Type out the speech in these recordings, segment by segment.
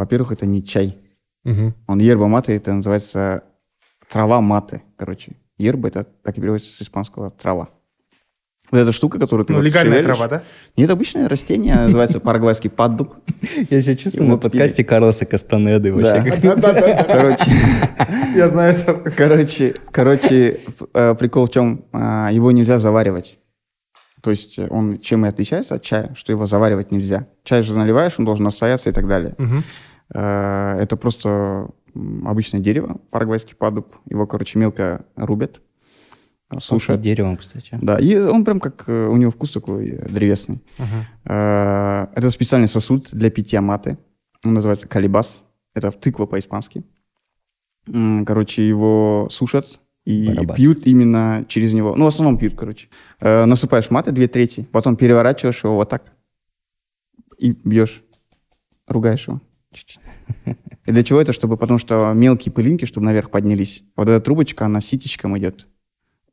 во-первых, это не чай. Мгм. Он ерба маты, это называется трава маты, короче. Ерба это так и переводится с испанского трава. Вот эта штука, которую ты Ну, вот легальная шевелишь- трава, да? Нет, обычное растение, называется парагвайский паддуб. Я себя чувствую на подкасте Карлоса Кастанеды Да. вообще. Короче, Я знаю это. короче, короче, э, прикол в чем? а, Его нельзя заваривать. То есть э, он чем и отличается от чая, что его заваривать нельзя. Чай же наливаешь, он должен настояться и так далее. Э, Это просто обычное дерево, парагвайский падуб. Его, короче, мелко рубят, э, сушат. деревом, кстати. Да, и он прям как, э, у него вкус такой древесный. Э, Это специальный сосуд для питья маты. Он называется калибас. Это тыква по-испански. Короче, его сушат и Барабас. пьют именно через него. Ну, в основном пьют, короче. Насыпаешь маты, две трети, потом переворачиваешь его вот так и бьешь, ругаешь его. И для чего это? Чтобы, потому что мелкие пылинки, чтобы наверх поднялись. Вот эта трубочка, она ситечком идет.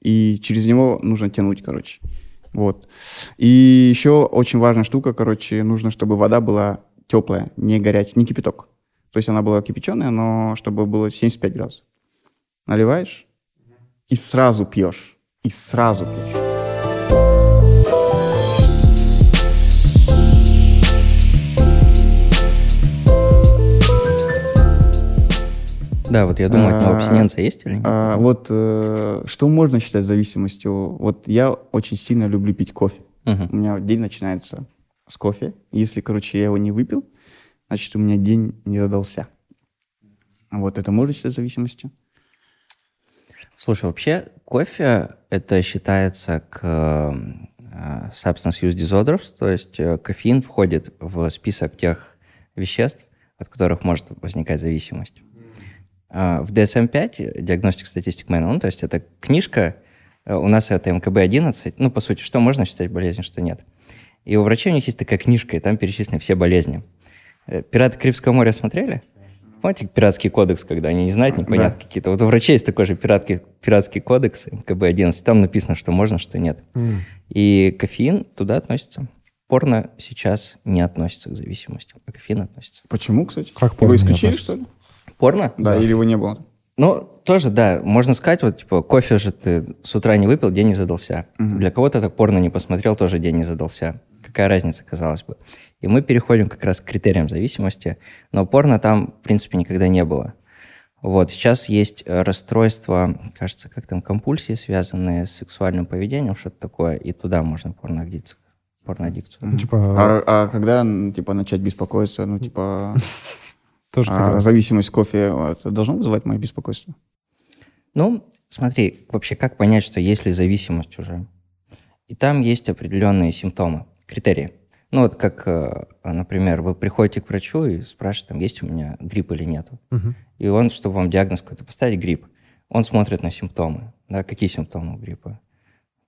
И через него нужно тянуть, короче. Вот. И еще очень важная штука, короче, нужно, чтобы вода была теплая, не горячая, не кипяток. То есть она была кипяченая, но чтобы было 75 градусов. Наливаешь и сразу пьешь. И сразу пьешь. Да, вот я думаю, от него А, абстиненция есть или нет? А, вот э, что можно считать зависимостью? Вот я очень сильно люблю пить кофе. Мгм. У меня день начинается с кофе. Если, короче, я его не выпил, значит, у меня день не задался. Вот это можно считать зависимостью? Слушай, вообще кофе это считается к э, substance use disorders, то есть э, кофеин входит в список тех веществ, от которых может возникать зависимость. А, В DSM-5, Diagnostic Statistic Manual, ну, то есть это книжка, э, у нас это МКБ-11, ну, по сути, что можно считать болезнью, что нет. И у врачей у них есть такая книжка, и там перечислены все болезни. Э, «Пираты Карибского моря» смотрели? Помните пиратский кодекс, когда они не знают, непонятно какие-то? Вот у врачей есть такой же пиратский, пиратский кодекс МКБ-11, там написано, что можно, что нет. М. И кофеин туда относится. Порно сейчас не относится к зависимости, а кофеин относится. Почему, кстати? Как порно не исключили, что ли? Порно? Да, или его не было? Ну, тоже, да, можно сказать, вот, типа, кофе же ты с утра не выпил, день не задался. Для кого-то так порно не посмотрел, тоже день не задался. Какая разница, казалось бы. И мы переходим как раз к критериям зависимости, но порно там, в принципе, никогда не было. Вот, сейчас есть э, расстройства, кажется, как там, компульсии, связанные с сексуальным поведением, что-то такое, и туда можно порноаддикцию. порноаддикцию. Типа, А, а когда, типа, начать беспокоиться? Ну, типа, тоже а, зависимость кофе вот, должно вызывать мое беспокойство? Ну, смотри, вообще как понять, что есть ли зависимость уже? И там есть определенные симптомы, критерии. Ну вот как, э, например, вы приходите к врачу и спрашиваете, там, есть у меня грипп или нет. Мгм. И он, чтобы вам диагноз какой-то поставить, грипп, он смотрит на симптомы. Да, какие симптомы у гриппа?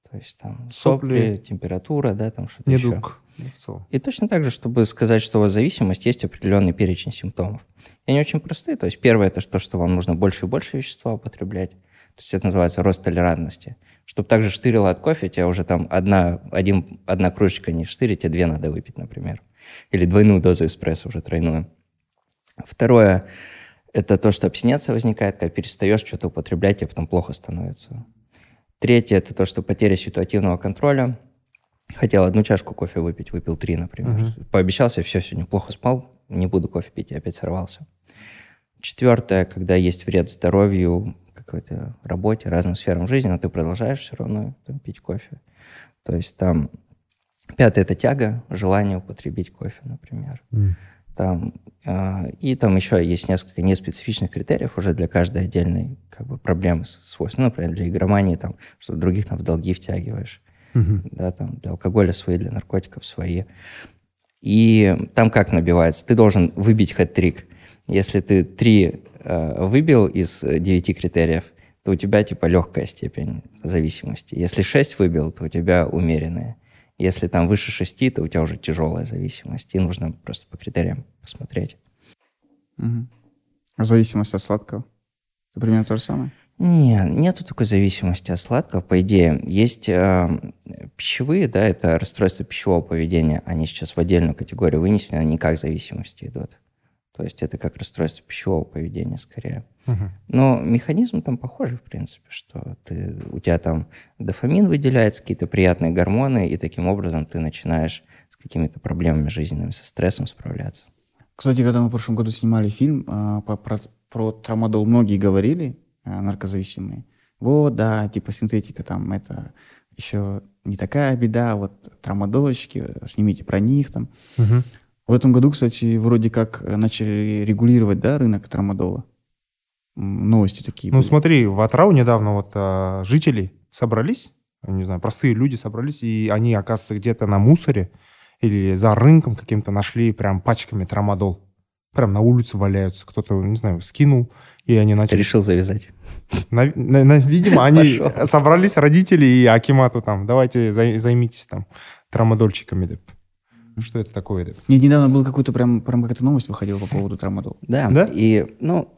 То есть там сопли, Сопли. температура, да, там что-то еще. Недуг. Целом. И точно так же, чтобы сказать, что у вас зависимость, есть определенный перечень симптомов. И они очень простые. То есть первое – это то, что вам нужно больше и больше вещества употреблять. То есть это называется рост толерантности. Чтобы также штырило от кофе, тебе уже там одна, один, одна кружечка не штырит, тебе две надо выпить, например. Или двойную дозу эспрессо, уже тройную. Второе – это то, что абстиненция возникает, когда перестаешь что-то употреблять, тебе потом плохо становится. Третье – это то, что потеря ситуативного контроля. Хотел одну чашку кофе выпить, выпил три, например. Пообещался, все, сегодня плохо спал, не буду кофе пить, и опять сорвался. Четвертое, когда есть вред здоровью, какой-то работе, разным сферам жизни, но ты продолжаешь все равно там, пить кофе. То есть там... Пятое – это тяга, желание употребить кофе, например. М. Там, э, и там еще есть несколько неспецифичных критериев уже для каждой отдельной как бы, проблемы с свойств. Ну, например, для игромании, там, что других там в долги втягиваешь. Мгм. Да, там, для алкоголя свои, для наркотиков свои. И там как набивается? Ты должен выбить хэт-трик. Если ты три э, выбил из э, девяти критериев, то у тебя типа легкая степень зависимости. Если шесть выбил, то у тебя умеренная. Если там выше шести, то у тебя уже тяжелая зависимость. И нужно просто по критериям посмотреть. Мгм. Зависимость от сладкого. Это примерно то же самое? Не, нету такой зависимости от сладкого, по идее. Есть э, пищевые, да, это расстройства пищевого поведения. Они сейчас в отдельную категорию вынесены, они как зависимости идут. То есть это как расстройство пищевого поведения скорее. Но механизм там похожий, в принципе, что ты, у тебя там дофамин выделяется, какие-то приятные гормоны, и таким образом ты начинаешь с какими-то проблемами жизненными, со стрессом справляться. Кстати, когда мы в прошлом году снимали фильм а, по- про, про трамадол, многие говорили, наркозависимые, вот, да, типа синтетика там, это еще не такая беда, вот трамадолочки, э, снимите про них там. Мгм. В этом году, кстати, вроде как э, начали регулировать, да, рынок трамадола. М, Новости такие Ну были. смотри, в Атрау недавно вот а, жители собрались, не знаю, простые люди собрались, и они, оказывается, где-то на мусоре или за рынком каким-то нашли прям пачками трамадол. Прям на улице валяются. Кто-то, не знаю, скинул, и они начали... решил завязать. На- на- на- видимо, они Пошел. собрались, родители и Акимату там, давайте зай- займитесь там трамадольчиками. деп. Ну, Что это такое? деп? Не, недавно был какой-то прям, прям какая-то новость выходила по поводу трамадола. Да, Да? и, ну,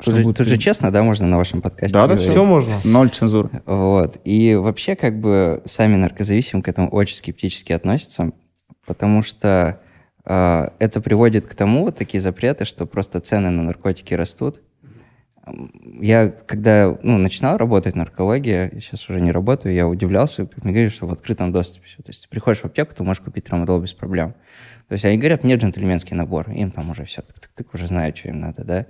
Что тут же, будет тут же честно, да, можно на вашем подкасте Да, да. Все можно? Ноль цензуры. Вот. И вообще, как бы, сами наркозависимые к этому очень скептически относятся, потому что э, это приводит к тому, вот такие запреты, что просто цены на наркотики растут. Я, когда ну, начинал работать в сейчас уже не работаю, я удивлялся, как мне говорили, что в открытом доступе все. То есть ты приходишь в аптеку, ты можешь купить трамадол без проблем. То есть они говорят, нет джентльменский набор, им там уже все, тык-тык-тык, уже знают, что им надо, да.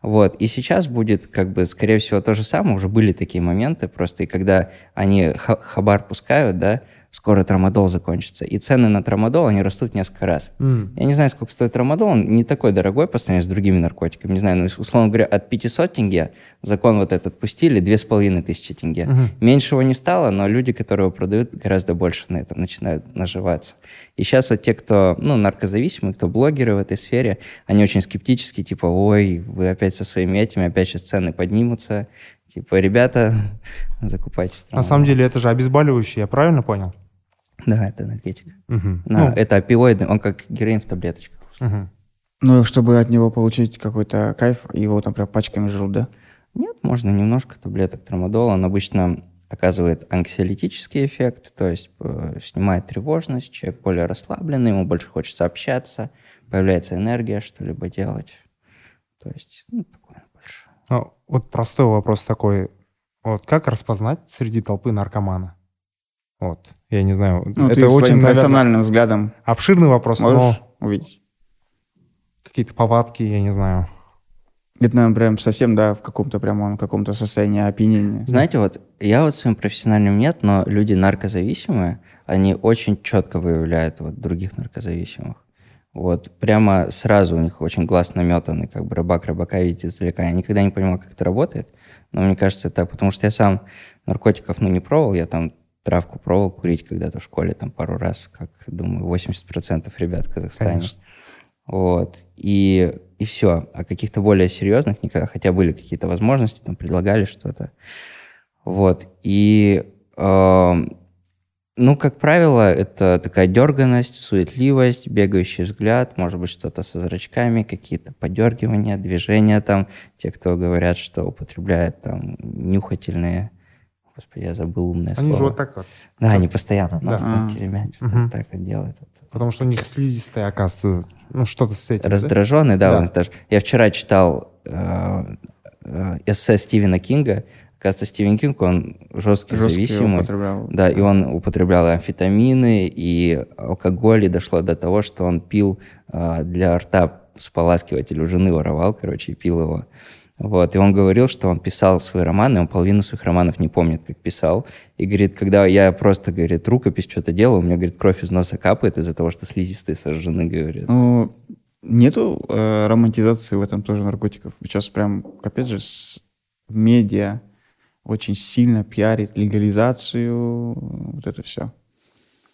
Вот, и сейчас будет, как бы, скорее всего, то же самое, уже были такие моменты, просто и когда они ха- хабар пускают, да, скоро трамадол закончится, и цены на трамадол, они растут несколько раз. М. Я не знаю, сколько стоит трамадол, он не такой дорогой по сравнению с другими наркотиками. Не знаю, ну, условно говоря, от 500 тенге закон вот этот пустили, 2500 тенге. Мгм. Меньше его не стало, но люди, которые его продают, гораздо больше на этом начинают наживаться. И сейчас вот те, кто, ну, наркозависимые, кто блогеры в этой сфере, они очень скептически, типа, ой, вы опять со своими этими, опять сейчас цены поднимутся. Типа, ребята, закупайтесь. На самом деле это же обезболивающее, я правильно понял? Да, это энергетика. Мгм. Да, Ну, это опиоидный, он как героин в таблеточках. мгм. Ну, чтобы от него получить какой-то кайф, его там прям пачками жрут, да? Нет, можно немножко таблеток трамадола. Он обычно оказывает анксиолитический эффект, то есть э, снимает тревожность, человек более расслабленный, ему больше хочется общаться, появляется энергия что-либо делать. То есть, ну. Ну, вот простой вопрос такой. Вот как распознать среди толпы наркомана? Вот, я не знаю. Ну, это ты очень, своим наверное, профессиональным взглядом обширный вопрос, можешь но увидеть. какие-то повадки, я не знаю. Это, наверное, прям совсем, да, в каком-то прям он в каком-то состоянии опьянения. Знаете, вот я вот своим профессиональным нет, но люди наркозависимые, они очень четко выявляют вот других наркозависимых. Вот прямо сразу у них очень глаз наметанный, как бы рыбак рыбака видит издалека. Я никогда не понимал, как это работает, но мне кажется, это потому что я сам наркотиков, ну, не пробовал, я там травку пробовал курить когда-то в школе там пару раз, как, думаю, 80% ребят в Казахстане. Конечно. Вот. И, и все. А каких-то более серьезных никогда, хотя были какие-то возможности, там предлагали что-то. Вот. И, эм, ну, как правило, это такая дерганность, суетливость, бегающий взгляд, может быть, что-то со зрачками, какие-то подергивания, движения там. Те, кто говорят, что употребляют там нюхательные... Господи, я забыл умное Они слово. же вот так вот. Да, они Просто- постоянно Да. нос там Мгм. так вот делают. Потому что у них слизистая, оказывается, ну, что-то с этим. да? Раздраженный, да, Да. он даже. Я вчера читал э, э, эссе Стивена Кинга. Оказывается, Стивен Кинг, он жесткий, Жестко зависимый. употреблял. Да, и он употреблял и амфетамины, и алкоголь, и дошло до того, что он пил э, для рта споласкиватель у жены воровал, короче, и пил его. Вот, и он говорил, что он писал свои романы, он половину своих романов не помнит, как писал. И говорит, когда я просто, говорит, рукопись что-то делаю, у меня, говорит, кровь из носа капает из-за того, что слизистые сожжены, говорит. Ну, нету э, романтизации в этом тоже наркотиков. Сейчас прям, опять же, с медиа очень сильно пиарит легализацию, вот это все.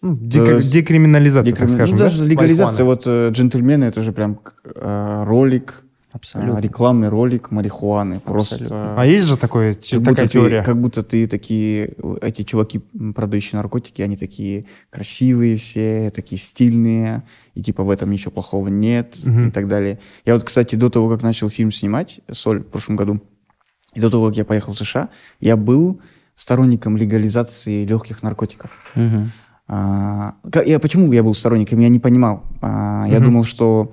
Ну, есть декриминализация, так Декрими- скажем, ну, да? даже легализация, Марихуаны. вот э, джентльмены, это же прям э, ролик, Абсолютно. э, рекламный ролик марихуаны. Просто Абсолютно. А есть же такое, как, такая будто теория? ты, как будто ты такие, эти чуваки, продающие наркотики, они такие красивые все, такие стильные, и типа в этом ничего плохого нет, Мгм. и так далее. Я вот, кстати, до того, как начал фильм снимать, «Соль» в прошлом году, и до того, как я поехал в США, я был сторонником легализации легких наркотиков. Мгм. А, я, почему я был сторонником, я не понимал. А, я Мгм. думал, что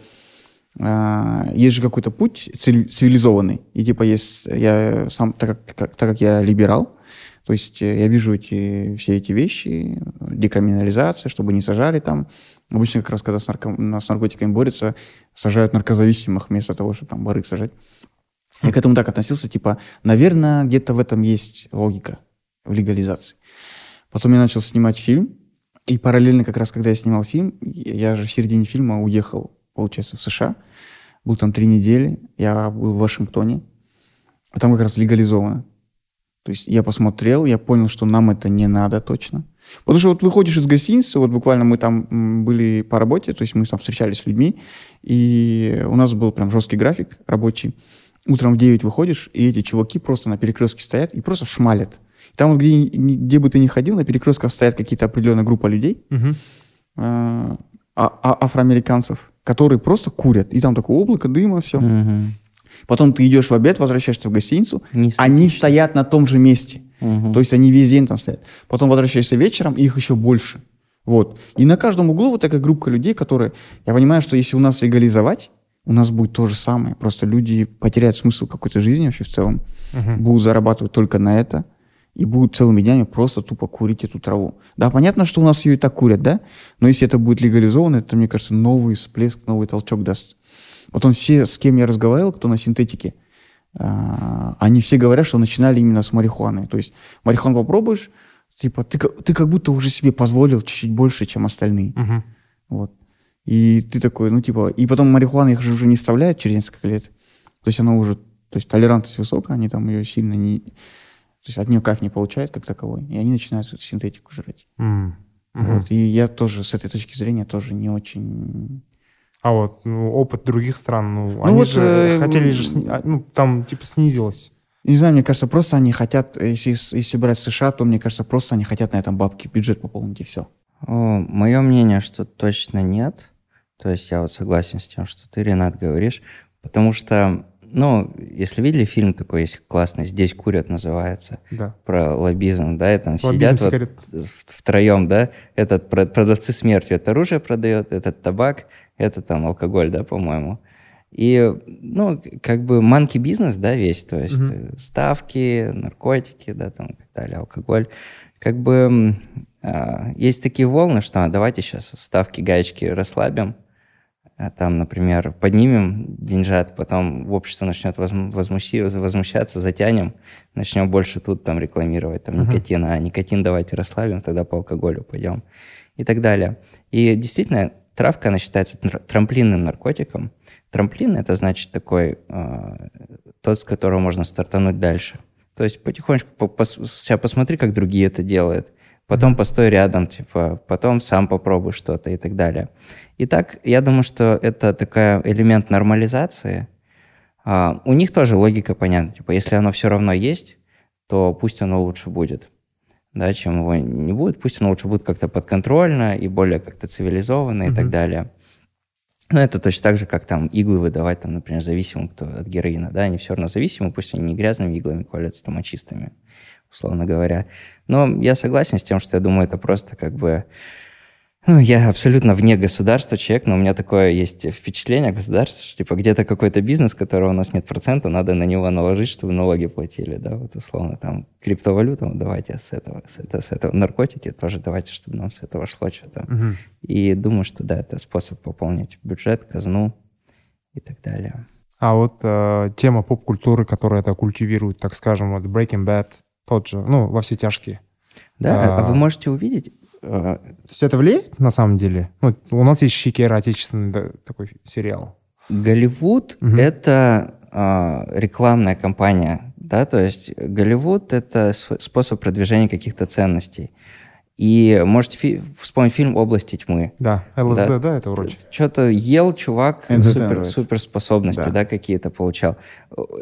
а, есть же какой-то путь цивили- цивилизованный. И типа есть, я сам, так как, как- так как я либерал, то есть э, я вижу эти, все эти вещи, декриминализация, чтобы не сажали там. Обычно как раз, когда с, нарко- с наркотиками борются, сажают наркозависимых вместо того, чтобы там барыг сажать. Я к этому так относился, типа, наверное, где-то в этом есть логика в легализации. Потом я начал снимать фильм, и параллельно как раз, когда я снимал фильм, я же в середине фильма уехал, получается, в США. Был там три недели, я был в Вашингтоне, а там как раз легализовано. То есть я посмотрел, я понял, что нам это не надо точно. Потому что вот выходишь из гостиницы, вот буквально мы там были по работе, то есть мы там встречались с людьми, и у нас был прям жесткий график рабочий. Утром в 9 выходишь, и эти чуваки просто на перекрестке стоят и просто шмалят. Там вот где, где бы ты ни ходил, на перекрестках стоят какие-то определенная группа людей, Мгм. а, а- афроамериканцев, которые просто курят. И там такое облако дыма, все. Мгм. Потом ты идешь в обед, возвращаешься в гостиницу, Не они стоят на том же месте. Мгм. То есть они весь день там стоят. Потом возвращаешься вечером, их еще больше. Вот. И на каждом углу вот такая группа людей, которые... Я понимаю, что если у нас легализовать, у нас будет то же самое. Просто люди потеряют смысл какой-то жизни вообще в целом. Мгм. Будут зарабатывать только на это. И будут целыми днями просто тупо курить эту траву. Да, понятно, что у нас ее и так курят, да? Но если это будет легализовано, это, мне кажется, новый всплеск, новый толчок даст. Вот он все, с кем я разговаривал, кто на синтетике, а, они все говорят, что начинали именно с марихуаны. То есть марихуану попробуешь, типа, ты, как- ты как будто уже себе позволил чуть-чуть больше, чем остальные. Мгм. Вот. И ты такой, ну, типа, и потом марихуана их же уже не вставляют через несколько лет. То есть она уже, то есть толерантность высокая, они там ее сильно не... То есть от нее кайф не получают как таковой, и они начинают синтетику жрать. М. Мгм. Вот. И я тоже с этой точки зрения тоже не очень... А вот ну, опыт других стран, ну, Ну они вот, же э, хотели же, сни- ну, там типа снизилось. Не знаю, мне кажется, просто они хотят, если, если брать США, то, мне кажется, просто они хотят на этом бабки, бюджет пополнить, и все. Мое мнение, что точно нет. То есть я вот согласен с тем, что ты, Ренат, говоришь. Потому что, ну, если видели фильм такой, есть классный, «Здесь курят» называется, Да. про лоббизм, да, и там Лоббизм сидят вот сигарет. втроем, да, этот про- продавцы смерти, это оружие продает, этот табак, это там алкоголь, да, по-моему. И, ну, как бы манки бизнес, да, весь, то есть э, ставки, наркотики, да, там и так далее, алкоголь. Как бы а, есть такие волны, что а, давайте сейчас ставки, гаечки расслабим, там, например, поднимем деньжат, потом общество начнет возму- возмущи- возмущаться, затянем, начнем больше тут там рекламировать там Мгм. никотин, а никотин давайте расслабим, тогда по алкоголю пойдем и так далее. И действительно, травка, она считается тр- трамплинным наркотиком. Трамплин – это значит такой, э, тот, с которого можно стартануть дальше. То есть потихонечку, по- пос- сейчас посмотри, как другие это делают, потом постой рядом, типа, потом сам попробуй что-то и так далее. Итак, я думаю, что это такой элемент нормализации. А, у них тоже логика понятна. Типа, если оно все равно есть, то пусть оно лучше будет. Да, чем его не будет. Пусть оно лучше будет как-то подконтрольно и более как-то цивилизованно и так далее. Ну, это точно так же, как там иглы выдавать, там, например, зависимым кто от героина, да, они все равно зависимы, пусть они не грязными иглами колятся, там, а чистыми, условно говоря. Но я согласен с тем, что я думаю, это просто как бы... Ну, я абсолютно вне государства человек, но у меня такое есть впечатление государства, что типа где-то какой-то бизнес, которого у нас нет процента, надо на него наложить, чтобы налоги платили, да, вот условно там криптовалюта, ну, давайте с этого, с этого, с этого, наркотики тоже давайте, чтобы нам с этого шло что-то. Мгм. И думаю, что да, это способ пополнить бюджет, казну и так далее. А вот э, тема поп-культуры, которая это культивирует, так скажем, вот Breaking Bad, тот же, ну, во все тяжкие. Да, а, А. вы можете увидеть, э, То есть это влияет на самом деле? Ну, у нас есть Щекера, отечественный да, такой сериал. Голливуд Мгм. это а, рекламная кампания, да, то есть Голливуд это способ продвижения каких-то ценностей. И можете фи- вспомнить фильм «Области тьмы». Да, ЛСД, да, Да. это вроде? Что-то ел чувак, супер, нравится. суперспособности, Да. да. какие-то получал.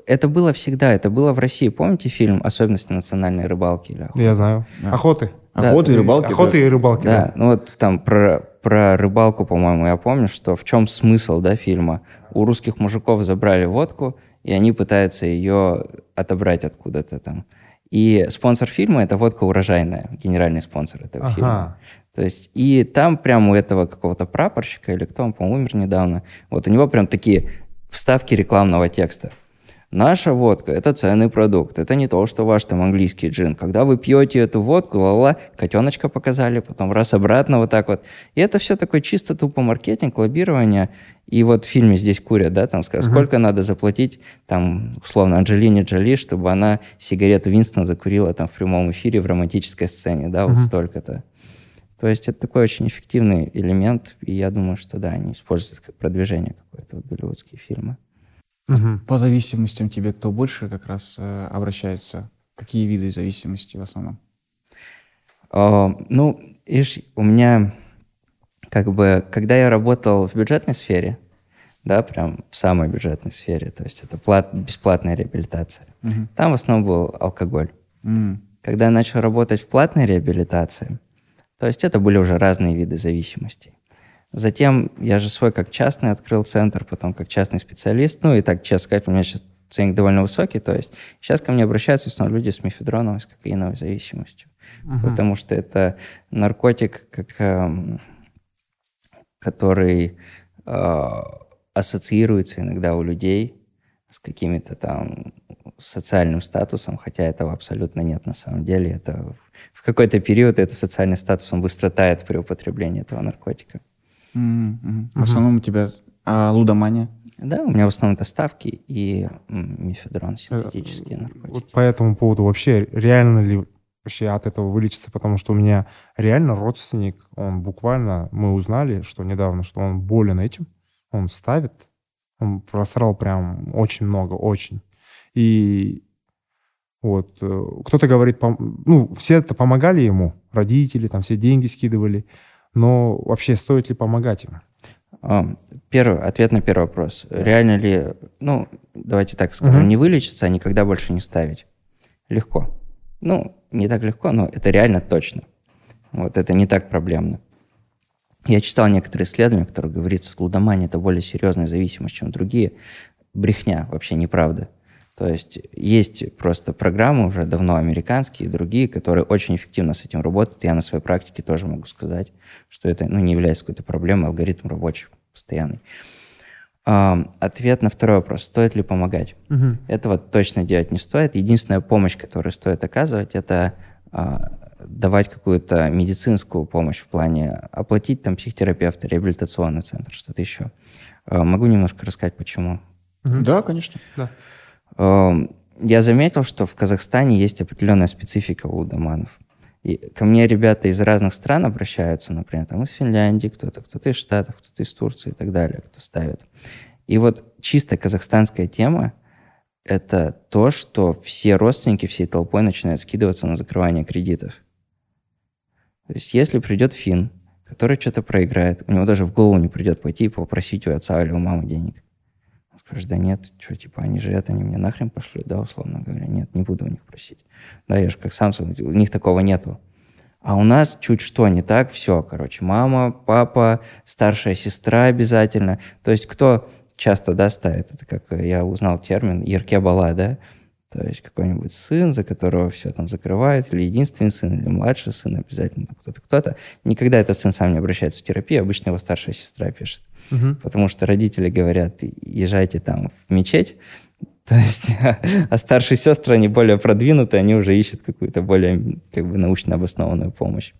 Это было всегда, это было в России. Помните фильм «Особенности национальной рыбалки»? или охоты»? Я знаю. Да. Охоты. Охота и рыбалки. Охоты да. и рыбалки, Да, да. ну вот там про, про рыбалку, по-моему, я помню, что в чем смысл, да, фильма. У русских мужиков забрали водку, и они пытаются ее отобрать откуда-то там. И спонсор фильма — это водка урожайная, генеральный спонсор этого Ага. фильма. То есть, и там прямо у этого какого-то прапорщика, или кто он, по-моему, умер недавно, вот у него прям такие вставки рекламного текста. Наша водка – это ценный продукт. Это не то, что ваш там английский джин. Когда вы пьете эту водку, ла-ла, котеночка показали, потом раз обратно вот так вот. И это все такой чисто тупо маркетинг, лоббирование. И вот в фильме «Здесь курят», да, там сказать, сколько надо заплатить, там, условно, Анджелине Джоли, чтобы она сигарету Винстон закурила там в прямом эфире в романтической сцене, да, вот столько-то. То есть это такой очень эффективный элемент, и я думаю, что да, они используют как продвижение какое-то вот голливудские фильмы. Мгм. По зависимостям тебе кто больше как раз э, обращается? Какие виды зависимости в основном? А, ну, видишь, у меня как бы, когда я работал в бюджетной сфере, да, прям в самой бюджетной сфере, то есть это плат, бесплатная реабилитация, там в основном был алкоголь. М, Когда я начал работать в платной реабилитации, то есть это были уже разные виды зависимостей. Затем я же свой как частный открыл центр, потом как частный специалист. Ну и так, честно сказать, у меня сейчас ценник довольно высокий. То есть сейчас ко мне обращаются в основном люди с мефедроновой, с кокаиновой зависимостью. Потому что это наркотик, как, эм, который э, ассоциируется иногда у людей с какими-то там социальным статусом, хотя этого абсолютно нет на самом деле. Это в какой-то период этот социальный статус, он быстро тает при употреблении этого наркотика. М. В основном у тебя а, лудомания? Да, у меня в основном это ставки и м, мефедрон, синтетические Вот наркотики. по этому поводу вообще реально ли вообще от этого вылечиться? Потому что у меня реально родственник, он буквально, мы узнали, что недавно, что он болен этим, он ставит, он просрал прям очень много, очень. И вот э, кто-то говорит, ну, все это помогали ему, родители, там все деньги скидывали, но вообще стоит ли помогать ему? А, Первый, ответ на первый вопрос. Реально ли, ну, давайте так скажем, Мгм. не вылечиться, а никогда больше не ставить? Легко. Ну, не так легко, но это реально точно. Вот это не так проблемно. Я читал некоторые исследования, в которых говорится, что лудомания – это более серьезная зависимость, чем другие. Брехня, вообще неправда. То есть есть просто программы уже давно американские и другие, которые очень эффективно с этим работают. Я на своей практике тоже могу сказать, что это ну, не является какой-то проблемой, алгоритм рабочий, постоянный. А, ответ на второй вопрос. Стоит ли помогать? Этого точно делать не стоит. Единственная помощь, которую стоит оказывать, это а, давать какую-то медицинскую помощь в плане оплатить там психотерапевта, реабилитационный центр, что-то еще. А, могу немножко рассказать, почему. Да, конечно. Эм, Я заметил, что в Казахстане есть определенная специфика у лудоманов. И ко мне ребята из разных стран обращаются, например, там из Финляндии кто-то, кто-то из Штатов, кто-то из Турции и так далее, кто ставит. И вот чисто казахстанская тема – это то, что все родственники всей толпой начинают скидываться на закрывание кредитов. То есть если придет фин, который что-то проиграет, у него даже в голову не придет пойти и попросить у отца или у мамы денег. Скажет, да нет, что, типа, они же это, они мне нахрен пошлют, да, условно говоря. Нет, не буду у них просить. Да, я же как сам, у них такого нету. А у нас чуть что не так, все, короче, мама, папа, старшая сестра обязательно. То есть кто часто, да, ставит, это как я узнал термин, еркебала, да, то есть какой-нибудь сын, за которого все там закрывает, или единственный сын, или младший сын обязательно, кто-то, кто-то. Никогда этот сын сам не обращается в терапию, обычно его старшая сестра пишет. Потому что родители говорят, езжайте там в мечеть, то есть, а старшие сестры, они более продвинутые, они уже ищут какую-то более как бы научно обоснованную помощь.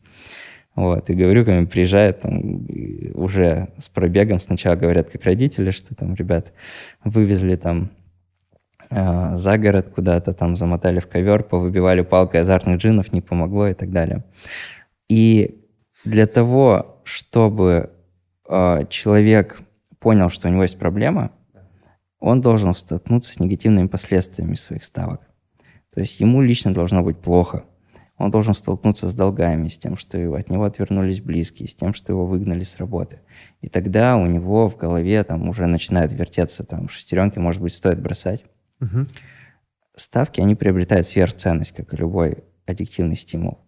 Вот, и говорю, когда приезжают там уже с пробегом, сначала говорят как родители, что там ребят вывезли там э, за город куда-то, там замотали в ковер, повыбивали палкой азартных джинов, не помогло и так далее. И для того, чтобы э, человек понял, что у него есть проблема, он должен столкнуться с негативными последствиями своих ставок. То есть ему лично должно быть плохо. Он должен столкнуться с долгами, с тем, что от него отвернулись близкие, с тем, что его выгнали с работы. И тогда у него в голове там уже начинают вертеться там шестеренки, может быть, стоит бросать. Мгм. Ставки, они приобретают сверхценность, как и любой аддиктивный стимул.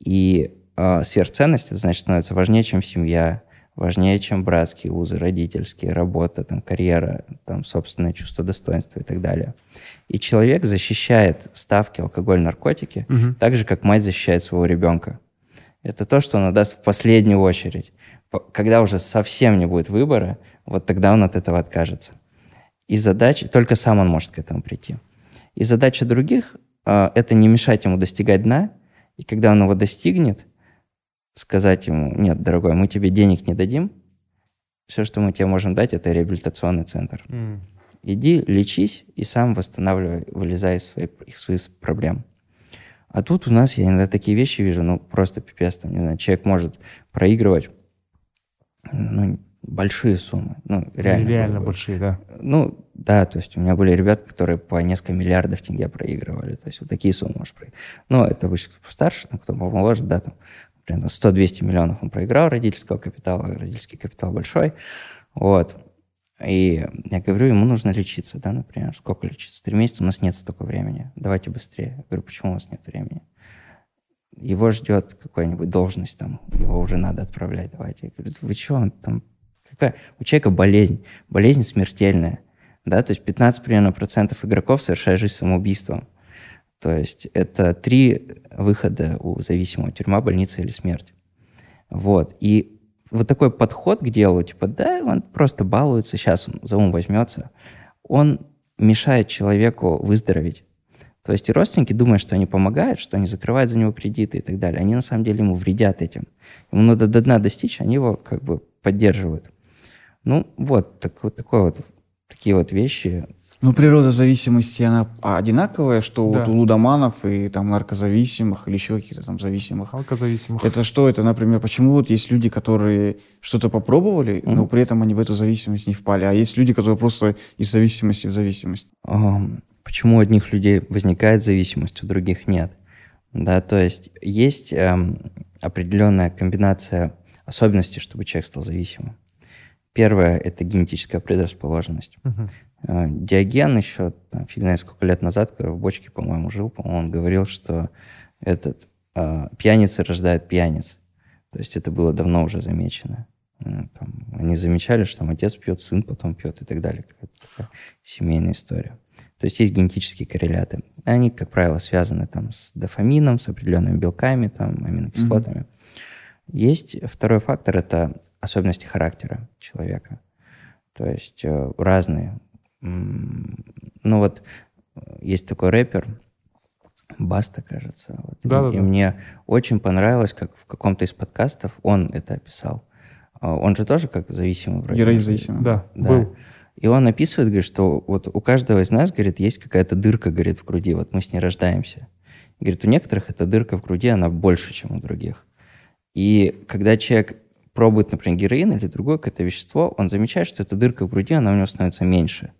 И э, сверхценность, это значит, становится важнее, чем семья, важнее, чем братские узы, родительские, работа, там, карьера, там, собственное чувство достоинства и так далее. И человек защищает ставки алкоголь, наркотики, Мгм. так же, как мать защищает своего ребенка. Это то, что она даст в последнюю очередь. Когда уже совсем не будет выбора, вот тогда он от этого откажется. И задача, только сам он может к этому прийти. И задача других а, это не мешать ему достигать дна, и когда он его достигнет, сказать ему, нет, дорогой, мы тебе денег не дадим, все, что мы тебе можем дать, это реабилитационный центр. М. Иди, лечись и сам восстанавливай, вылезай из своих, из своих проблем. А тут у нас я иногда такие вещи вижу, ну, просто пипец, там, не знаю, человек может проигрывать, ну, большие суммы, ну, реально. Реально большие, да. Ну, да, то есть у меня были ребята, которые по несколько миллиардов тенге проигрывали, то есть вот такие суммы может проиграть. Ну, это обычно кто постарше, там, кто помоложе, да, там, блин, 100-200 миллионов он проиграл родительского капитала, родительский капитал большой, вот. И я говорю, ему нужно лечиться, да, например, сколько лечиться? Три месяца, у нас нет столько времени, давайте быстрее. Я говорю, почему у вас нет времени? Его ждет какая-нибудь должность там, его уже надо отправлять, давайте. Я говорю, вы что, он там, какая? У человека болезнь, болезнь смертельная, да, то есть 15 примерно процентов игроков совершают жизнь самоубийством. То есть это три выхода у зависимого, тюрьма, больница или смерть. Вот, и вот такой подход к делу, типа, да, он просто балуется, сейчас он за ум возьмется, он мешает человеку выздороветь. То есть и родственники думают, что они помогают, что они закрывают за него кредиты и так далее. Они на самом деле ему вредят этим. Ему надо до дна достичь, они его как бы поддерживают. Ну вот, так, вот такое вот, такие вот вещи. Ну, природа зависимости, она одинаковая, что Да. вот у лудоманов и там наркозависимых или еще каких-то там зависимых. Алкозависимых. Это что? Это, например, почему вот есть люди, которые что-то попробовали, но Мгм. при этом они в эту зависимость не впали, а есть люди, которые просто из зависимости в зависимость. Ам, Почему у одних людей возникает зависимость, у других нет? Да, то есть есть эм, определенная комбинация особенностей, чтобы человек стал зависимым. Первое – это генетическая предрасположенность. Э, Диоген еще, там, фиг знает сколько лет назад, когда в бочке, по-моему, жил, по-моему, он говорил, что этот э, пьяницы рождают пьяниц. То есть это было давно уже замечено. Там, они замечали, что там отец пьет, сын потом пьет и так далее. Какая-то такая семейная история. То есть есть генетические корреляты. Они, как правило, связаны там с дофамином, с определенными белками, там, аминокислотами. Есть второй фактор – это особенности характера человека. То есть э, разные. Ну вот э, есть такой рэпер, Баста, кажется. Вот. И- Да-да-да. И мне очень понравилось, как в каком-то из подкастов он это описал. А Он же тоже как зависимый вроде. Героин зависимый. Да, Да. был. И он описывает, говорит, что вот у каждого из нас, говорит, есть какая-то дырка, говорит, в груди, вот мы с ней рождаемся. Говорит, у некоторых эта дырка в груди, она больше, чем у других. И когда человек пробует, например, героин или другое какое-то вещество, он замечает, что эта дырка в груди, она у него становится меньше.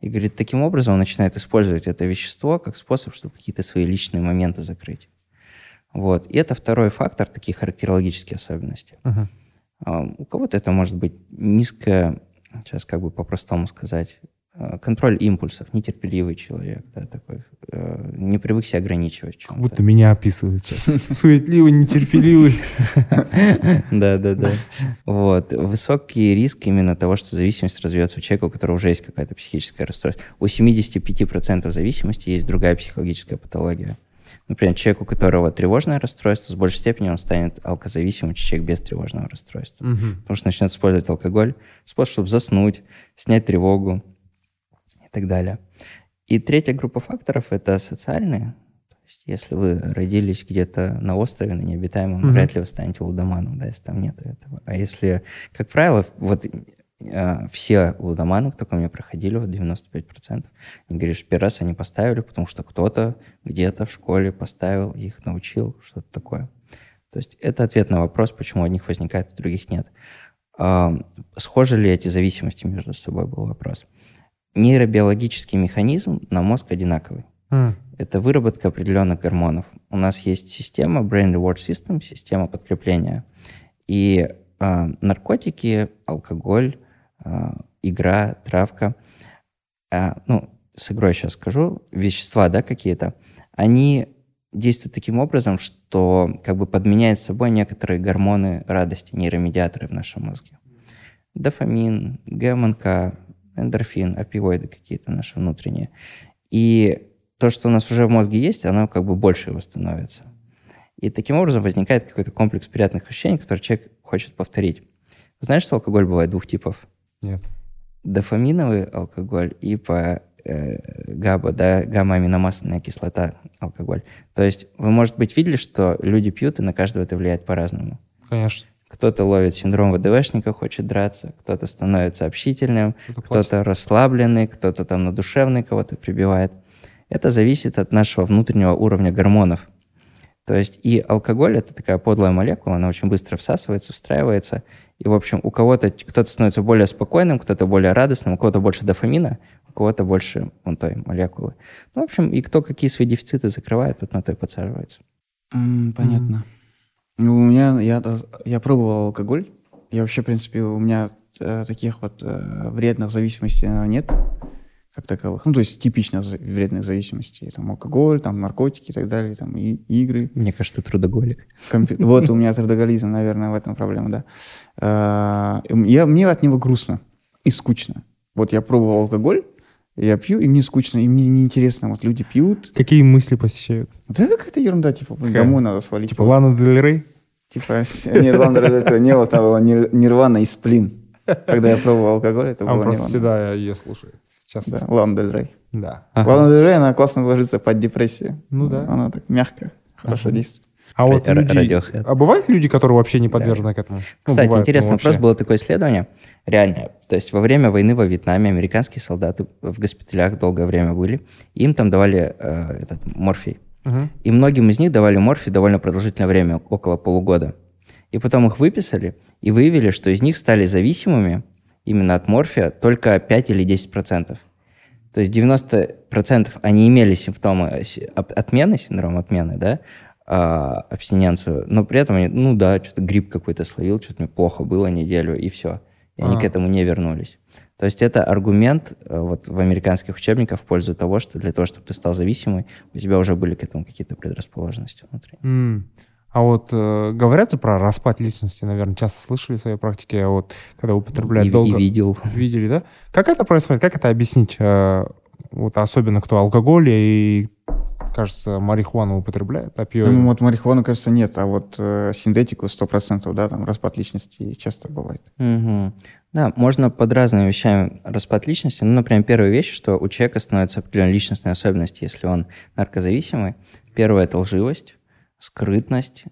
И, говорит, таким образом он начинает использовать это вещество как способ, чтобы какие-то свои личные моменты закрыть. Вот. И это второй фактор, такие характерологические особенности. А, У кого-то это может быть низкая, сейчас как бы по-простому сказать, контроль импульсов, нетерпеливый человек, да, такой, э, не привык себя ограничивать Как будто меня описывают сейчас. Суетливый, нетерпеливый. Да, да, да. Вот. Высокий риск именно того, что зависимость развивается у человека, у которого уже есть какая-то психическое расстройство. У 75% зависимости есть другая психологическая патология. Например, человек, у которого тревожное расстройство, с большей степенью он станет алкозависимым, чем человек без тревожного расстройства. Потому что начнет использовать алкоголь, способ, чтобы заснуть, снять тревогу и так далее. И третья группа факторов – это социальные. То есть если вы родились где-то на острове, на необитаемом, Мгм. вряд ли вы станете лудоманом, да, если там нет этого. А если, как правило, вот э, все лудоманы, кто ко мне проходили, вот 95%, они говорят, что первый раз они поставили, потому что кто-то где-то в школе поставил, их научил, что-то такое. То есть это ответ на вопрос, почему одних возникает, у других нет. А, Схожи ли эти зависимости между собой, был вопрос. Нейробиологический механизм на мозг одинаковый. М. Это выработка определенных гормонов. У нас есть система Brain Reward System, система подкрепления. И а, наркотики, алкоголь, а, игра, травка, а, ну, с игрой сейчас скажу, вещества, да, какие-то, они действует таким образом, что как бы подменяет собой некоторые гормоны радости, нейромедиаторы в нашем мозге. Дофамин, ГМНК, эндорфин, опиоиды какие-то наши внутренние. И то, что у нас уже в мозге есть, оно как бы больше восстановится. И таким образом возникает какой-то комплекс приятных ощущений, который человек хочет повторить. Знаешь, что алкоголь бывает двух типов? Нет. Дофаминовый алкоголь и по э, ГАБА, да, гамма-аминомасляная кислота алкоголь. То есть вы, может быть, видели, что люди пьют, и на каждого это влияет по-разному. Конечно. Кто-то ловит синдром ВДВшника, хочет драться, кто-то становится общительным, Кто-то кто-то расслабленный, кто-то там надушевный кого-то прибивает. Это зависит от нашего внутреннего уровня гормонов. То есть и алкоголь – это такая подлая молекула, она очень быстро всасывается, встраивается. И, в общем, у кого-то кто-то становится более спокойным, кто-то более радостным, у кого-то больше дофамина, у кого-то больше вон той молекулы. Ну, в общем, и кто какие свои дефициты закрывает, тот на то и подсаживается. М, понятно. Ну, у меня, я, я пробовал алкоголь. Я вообще, в принципе, у меня э, таких вот э, вредных зависимостей нет, как таковых. Ну, то есть типично вредных зависимостей. Там алкоголь, там наркотики и так далее, там и, игры. Мне кажется, ты трудоголик. Компью- Вот у меня трудоголизм, наверное, в этом проблема, да. М- Я, мне от него грустно и скучно. Вот я пробовал алкоголь, я пью, и мне скучно, и мне неинтересно. Вот люди пьют. Какие мысли посещают? Да какая-то ерунда, типа, Какая? домой надо свалить. Типа Лана Дель Рей? Типа, нет, Лана Дель это не было, там было Нир- Нирвана и Сплин. Когда я пробовал алкоголь, это Он было просто всегда ее слушает. Часто. Да, Лана Дель Рей. Да. Ага. Лана Дель Рей, она классно ложится под депрессию. Ну да. Она так мягко, хорошо Ага. действует. А вот люди... Radiohead. А бывают люди, которые вообще не подвержены к этому? Ну, Кстати, бывает, ну, интересный вообще. вопрос. Было такое исследование, реальное. То есть во время войны во Вьетнаме американские солдаты в госпиталях долгое время были. Им там давали э, этот морфий. Мгм. И многим из них давали морфий довольно продолжительное время, около полугода. И потом их выписали и выявили, что из них стали зависимыми именно от морфия только 5 или 10 процентов. То есть 90% они имели симптомы си- от- отмены, синдром отмены, да, а, абстиненцию, но при этом они, ну да, что-то грипп какой-то словил, что-то мне плохо было неделю, и все. И они А. к этому не вернулись. То есть это аргумент э, вот в американских учебниках в пользу того, что для того, чтобы ты стал зависимый, у тебя уже были к этому какие-то предрасположенности внутри. М. А вот э, говорят про распад личности, наверное, часто слышали в своей практике, а вот когда употребляют И, и долго... видел. Видели, да? Как это происходит? Как это объяснить? Э, Вот особенно кто алкоголь и, кажется, марихуану употребляет, опиоиды. Ну, вот марихуану, кажется, нет, а вот э, синтетику 100%, да, там распад личности часто бывает. Мгм. Да, можно под разными вещами распад личности. Ну, например, первая вещь, что у человека становятся определенные личностные особенности, если он наркозависимый. Первое – это лживость, скрытность,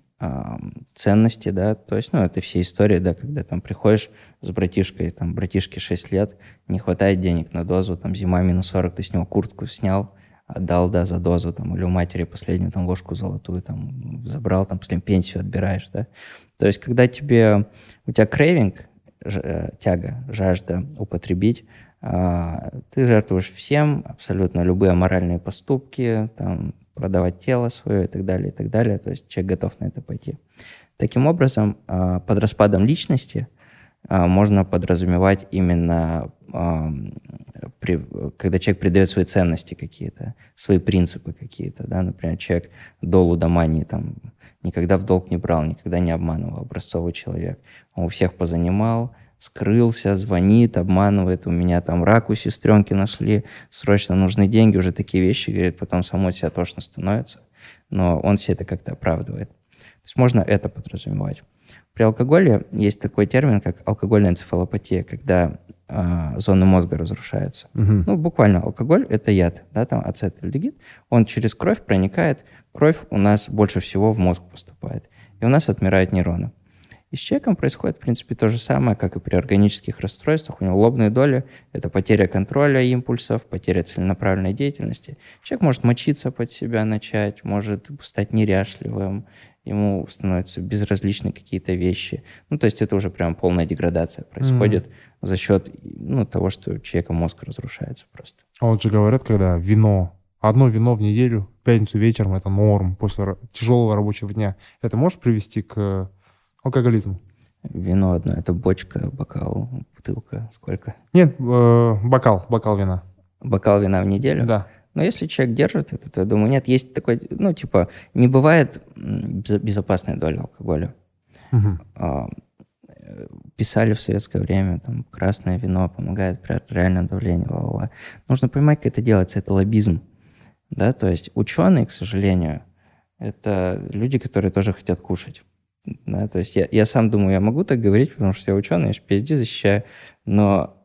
ценности, да, то есть, ну, это все истории, да, когда там приходишь с братишкой, там, братишке 6 лет, не хватает денег на дозу, там, зима минус 40, ты с него куртку снял, отдал, да, за дозу, там, или у матери последнюю, там, ложку золотую, там, забрал, там, последнюю пенсию отбираешь, да. То есть, когда тебе, у тебя крейвинг, э, тяга, жажда употребить, а, ты жертвуешь всем, абсолютно любые аморальные поступки, там, продавать тело свое и так далее, и так далее. То есть человек готов на это пойти. Таким образом, а, под распадом личности можно подразумевать именно, при- когда человек придает свои ценности какие-то, свои принципы какие-то, да, например, человек до лудомании там никогда в долг не брал, никогда не обманывал, образцовый человек. Он у всех позанимал, скрылся, звонит, обманывает, у меня там рак у сестренки нашли, срочно нужны деньги, уже такие вещи, говорит, потом само себя тошно становится, но он все это как-то оправдывает. То есть можно это подразумевать. При алкоголе есть такой термин, как алкогольная энцефалопатия, когда а, зоны мозга разрушаются. Мгм. Ну, буквально алкоголь – это яд, да, там ацетальдегид. Он через кровь проникает, кровь у нас больше всего в мозг поступает, и у нас отмирают нейроны. И с человеком происходит, в принципе, то же самое, как и при органических расстройствах. У него лобные доли – это потеря контроля импульсов, потеря целенаправленной деятельности. Человек может мочиться под себя начать, может стать неряшливым, ему становятся безразличны какие-то вещи. Ну, то есть это уже прям полная деградация происходит за счет ну, того, что у человека мозг разрушается просто. А вот же говорят, когда вино, одно вино в неделю, в пятницу вечером это норм после тяжелого рабочего дня. Это может привести к алкоголизму? Вино одно – это бочка, бокал, бутылка. Сколько? Нет, э, бокал, бокал вина. Бокал вина в неделю? Да. Но если человек держит это, то я думаю, нет, есть такой, ну, типа, не бывает безопасной доли алкоголя. Угу. Писали в советское время, там, красное вино помогает при артериальном давлении, ла-ла-ла. Нужно понимать, как это делается, это лоббизм. Да, то есть ученые, к сожалению, это люди, которые тоже хотят кушать. Да, то есть я, я сам думаю, я могу так говорить, потому что я ученый, я же PhD защищаю, но,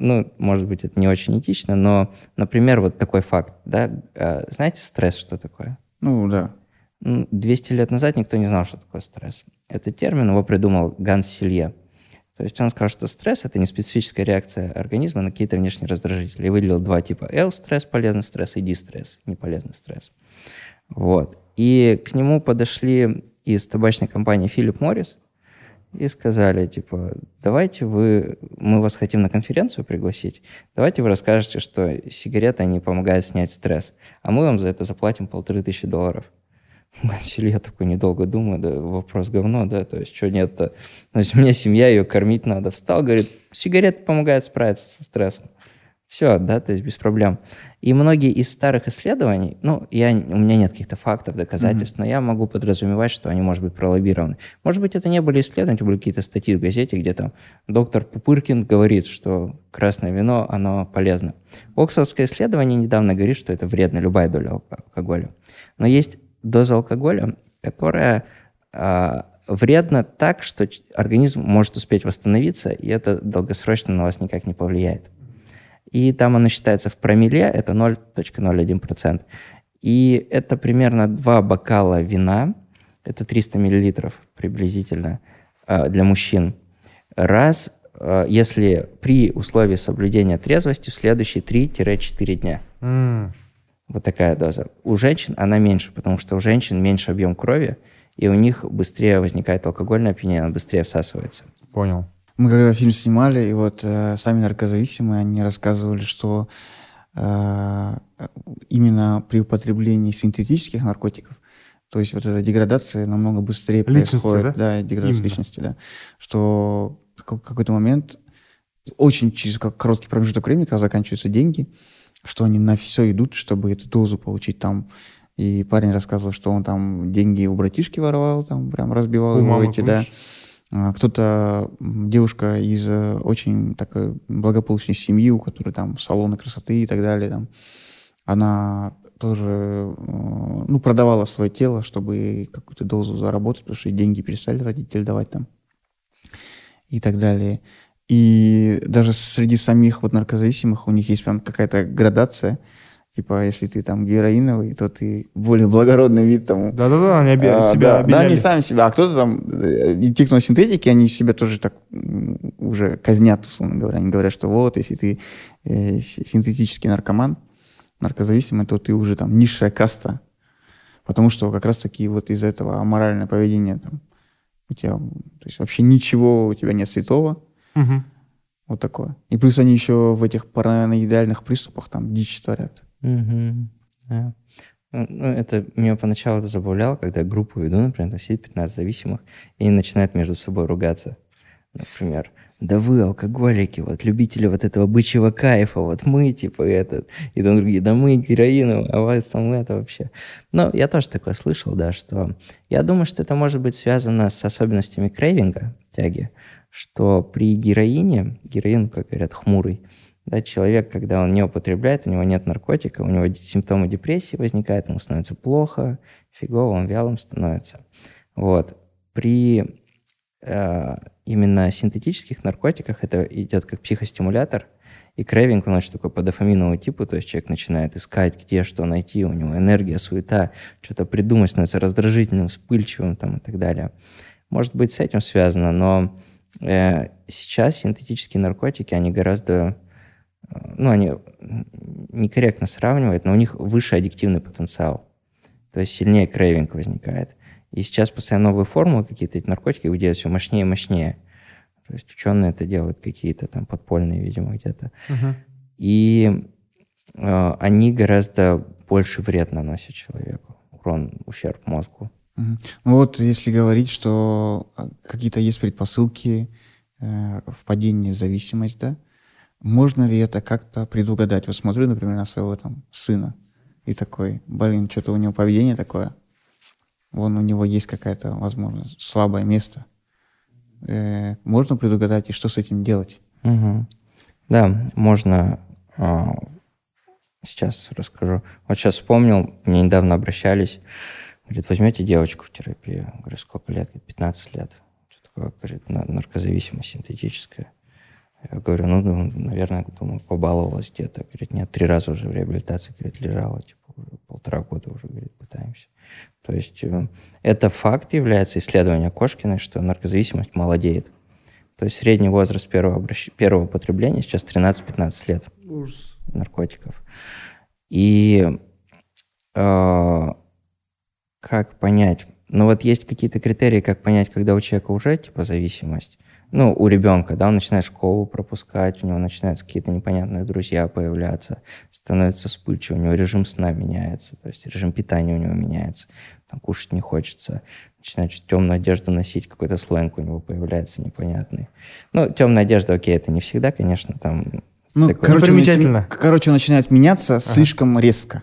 ну, может быть, это не очень этично, но, например, вот такой факт, да, э, знаете стресс, что такое? Ну, да. 200 лет назад никто не знал, что такое стресс. Этот термин его придумал Ганс Силье. То есть он сказал, что стресс – это не специфическая реакция организма на какие-то внешние раздражители. И выделил два типа. L-стресс – полезный стресс, и D-стресс – неполезный стресс. Вот. И к нему подошли из табачной компании Philip Morris и сказали, типа, давайте вы, мы вас хотим на конференцию пригласить, давайте вы расскажете, что сигареты, они помогают снять стресс, а мы вам за это заплатим полторы тысячи долларов. Я такой недолго думаю, да, вопрос говно, да, то есть что нет-то. То есть у меня семья, ее кормить надо. Встал, говорит, сигареты помогают справиться со стрессом. Все, да, то есть без проблем. И многие из старых исследований, ну, я, у меня нет каких-то фактов, доказательств, mm-hmm. но я могу подразумевать, что они, может быть, пролоббированы. Может быть, это не были исследования, это были какие-то статьи в газете, где там доктор Пупыркин говорит, что красное вино, оно полезно. Оксфордское исследование недавно говорит, что это вредно, любая доля алкоголя. Но есть доза алкоголя, которая э, вредна так, что организм может успеть восстановиться, и это долгосрочно на вас никак не повлияет и там оно считается в промилле, это 0.01%. И это примерно 2 бокала вина, это 300 миллилитров приблизительно э, для мужчин. Раз, э, если при условии соблюдения трезвости в следующие 3-4 дня. Mm. Вот такая доза. У женщин она меньше, потому что у женщин меньше объем крови, и у них быстрее возникает алкогольное опьянение, она быстрее всасывается. Понял. Мы когда фильм снимали, и вот э, сами наркозависимые, они рассказывали, что э, именно при употреблении синтетических наркотиков, то есть вот эта деградация намного быстрее личности, происходит. Да, да деградация именно. личности, да. Что в какой-то момент, очень через короткий промежуток времени, когда заканчиваются деньги, что они на все идут, чтобы эту дозу получить там. И парень рассказывал, что он там деньги у братишки воровал, там прям разбивал у его эти, да. Кто-то, девушка из э, очень такой благополучной семьи, у которой там салоны красоты и так далее, там, она тоже э, ну, продавала свое тело, чтобы какую-то дозу заработать, потому что деньги перестали родители давать там и так далее. И даже среди самих вот наркозависимых у них есть прям какая-то градация – Типа, если ты там героиновый, то ты более благородный вид там. Да-да-да, они оби- а, себя да, да, они сами себя. А кто-то там, э, и те, кто синтетике, они себя тоже так уже казнят, условно говоря. Они говорят, что вот, если ты э, синтетический наркоман, наркозависимый, то ты уже там низшая каста. Потому что как раз-таки вот из этого аморальное поведение там у тебя, то есть вообще ничего у тебя нет святого. Угу. Вот такое. И плюс они еще в этих параноидальных приступах там дичь творят. Угу. Да. Ну, ну, это меня поначалу это забавляло, когда я группу веду, например, там сидит 15 зависимых, и начинают между собой ругаться. Например, да вы, алкоголики, вот, любители вот этого бычьего кайфа, вот мы, типа, этот, и там другие, да мы героину, а вас там это вообще. Но я тоже такое слышал, да, что я думаю, что это может быть связано с особенностями крейвинга, тяги, что при героине, героин, как говорят, хмурый, да, человек, когда он не употребляет, у него нет наркотика, у него симптомы депрессии возникают, ему становится плохо, фигово, он вялым становится. Вот. При э, именно синтетических наркотиках это идет как психостимулятор, и крейвинг, он очень такой по дофаминовому типу, то есть человек начинает искать, где что найти, у него энергия, суета, что-то придумать, становится раздражительным, вспыльчивым там, и так далее. Может быть, с этим связано, но э, сейчас синтетические наркотики, они гораздо ну, они некорректно сравнивают, но у них выше аддиктивный потенциал. То есть сильнее крейвинг возникает. И сейчас постоянно новые формулы какие-то, эти наркотики делают все мощнее и мощнее. То есть ученые это делают какие-то там подпольные, видимо, где-то. Uh-huh. И э, они гораздо больше вред наносят человеку, урон, ущерб мозгу. Uh-huh. Ну вот если говорить, что а, какие-то есть предпосылки э, впадения в зависимость, да, можно ли это как-то предугадать? Вот смотрю, например, на своего там сына. и такой, блин, что-то у него поведение такое. Вон у него есть какая-то, возможно, слабое место. Э, можно предугадать, и что с этим делать? Мгм. Да, можно. а, сейчас расскажу. Вот сейчас вспомнил, мне недавно обращались. Говорит, возьмете девочку в терапию? Говорю, сколько лет? Говорит, 15 лет. Что такое? Говорит, «На- наркозависимость синтетическая. Я говорю, ну, ну, наверное, думаю, побаловалась где-то. Говорит, нет, три раза уже в реабилитации, говорит, лежала, типа, уже полтора года уже, говорит, пытаемся. То есть э, это факт является исследование Кошкиной, что наркозависимость молодеет. То есть средний возраст первого, обращ- первого потребления сейчас 13-15 лет наркотиков. И э, как понять? Ну вот есть какие-то критерии, как понять, когда у человека уже типа зависимость. Ну, у ребенка, да, он начинает школу пропускать, у него начинаются какие-то непонятные друзья появляться, становится вспыльчив, у него режим сна меняется, то есть режим питания у него меняется, там кушать не хочется, начинает чуть темную одежду носить, какой-то сленг у него появляется непонятный. Ну, темная одежда, окей, это не всегда, конечно, там... Ну, такое- короче, примечательно. начи- короче, начинает меняться слишком резко.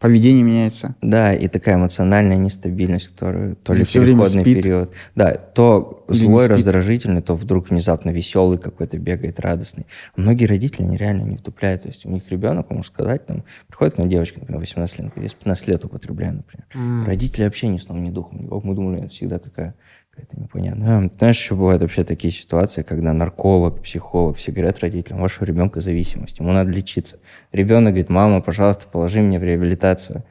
Поведение меняется. Да, и такая эмоциональная нестабильность, которая то ли Или всё время переходный спит. период. Да, то Или злой, раздражительный, то вдруг внезапно веселый какой-то бегает, радостный. Многие родители, они реально не вдупляют. То есть у них ребенок, может сказать, там, приходит к нему девочка, например, 18 лет, я с 15 лет употребляю, например. Родители вообще ни сном, ни духом. Ох, мы думали, это всегда такая какая-то непонятная. Знаешь, еще бывают вообще такие ситуации, когда нарколог, психолог, все говорят родителям, вашего ребенка зависимость, ему надо лечиться. Ребенок говорит, мама, пожалуйста, положи меня в реабилитацию.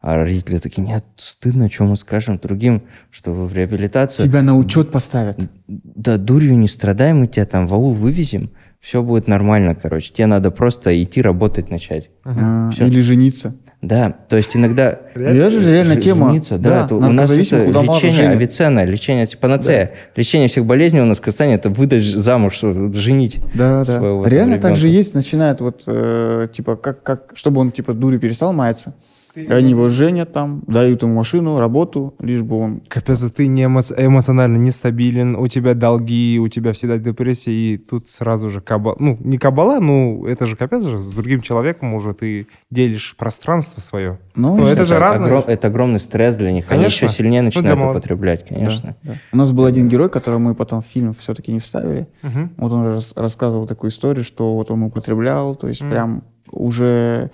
А родители такие, нет, стыдно, что мы скажем другим, что вы в реабилитацию. Тебя на учет поставят. Да дурью не страдай, мы тебя там в аул вывезем, все будет нормально, короче. Тебе надо просто идти работать начать. А, Всё. Или жениться. Да, то есть иногда... Я же реально тема. жениться, да, это у нас это лечение авиценна, лечение типа панацея. Лечение всех болезней у нас в Казахстане это выдать замуж, что- женить Да, да. Реально так же ребенка. есть, начинают вот, э, типа, как, как, чтобы он, типа, дури перестал маяться. И они его женят там, дают ему машину, работу, лишь бы он... Капец, а ты не эмо- эмоционально нестабилен, у тебя долги, у тебя всегда депрессия, и тут сразу же кабала. Ну, не кабала, ну, это же капец же, с другим человеком уже ты делишь пространство свое. Ну, Ну, и- это же разные. огром- это огромный стресс для них. Они Конечно. еще сильнее Ну, начинают мол- употреблять, конечно. Да, да. У нас был один герой, которого мы потом в фильм все-таки не вставили. Мгм. Вот он рас- рассказывал такую историю, что вот он употреблял, то есть прям уже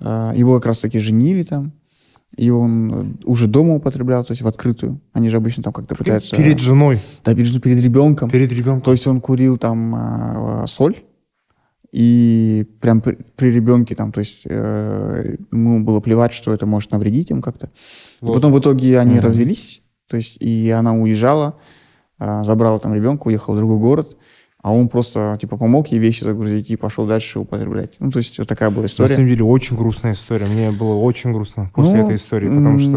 его как раз-таки женили там, и он э, уже дома употреблял, то есть в открытую. Они же обычно там как-то пытаются... Перед женой, Да, перед, перед ребенком. перед ребенком. То есть он курил там а, соль, и прям при, при ребенке там, то есть э, ему было плевать, что это может навредить им как-то. И Вот. потом в итоге они развелись, то есть и она уезжала, а, забрала там ребенка, уехала в другой город, а он просто типа помог ей вещи загрузить и пошел дальше употреблять. Ну, то есть вот такая была На история. самом деле очень грустная история. Мне было очень грустно после Ну, этой истории, потому что,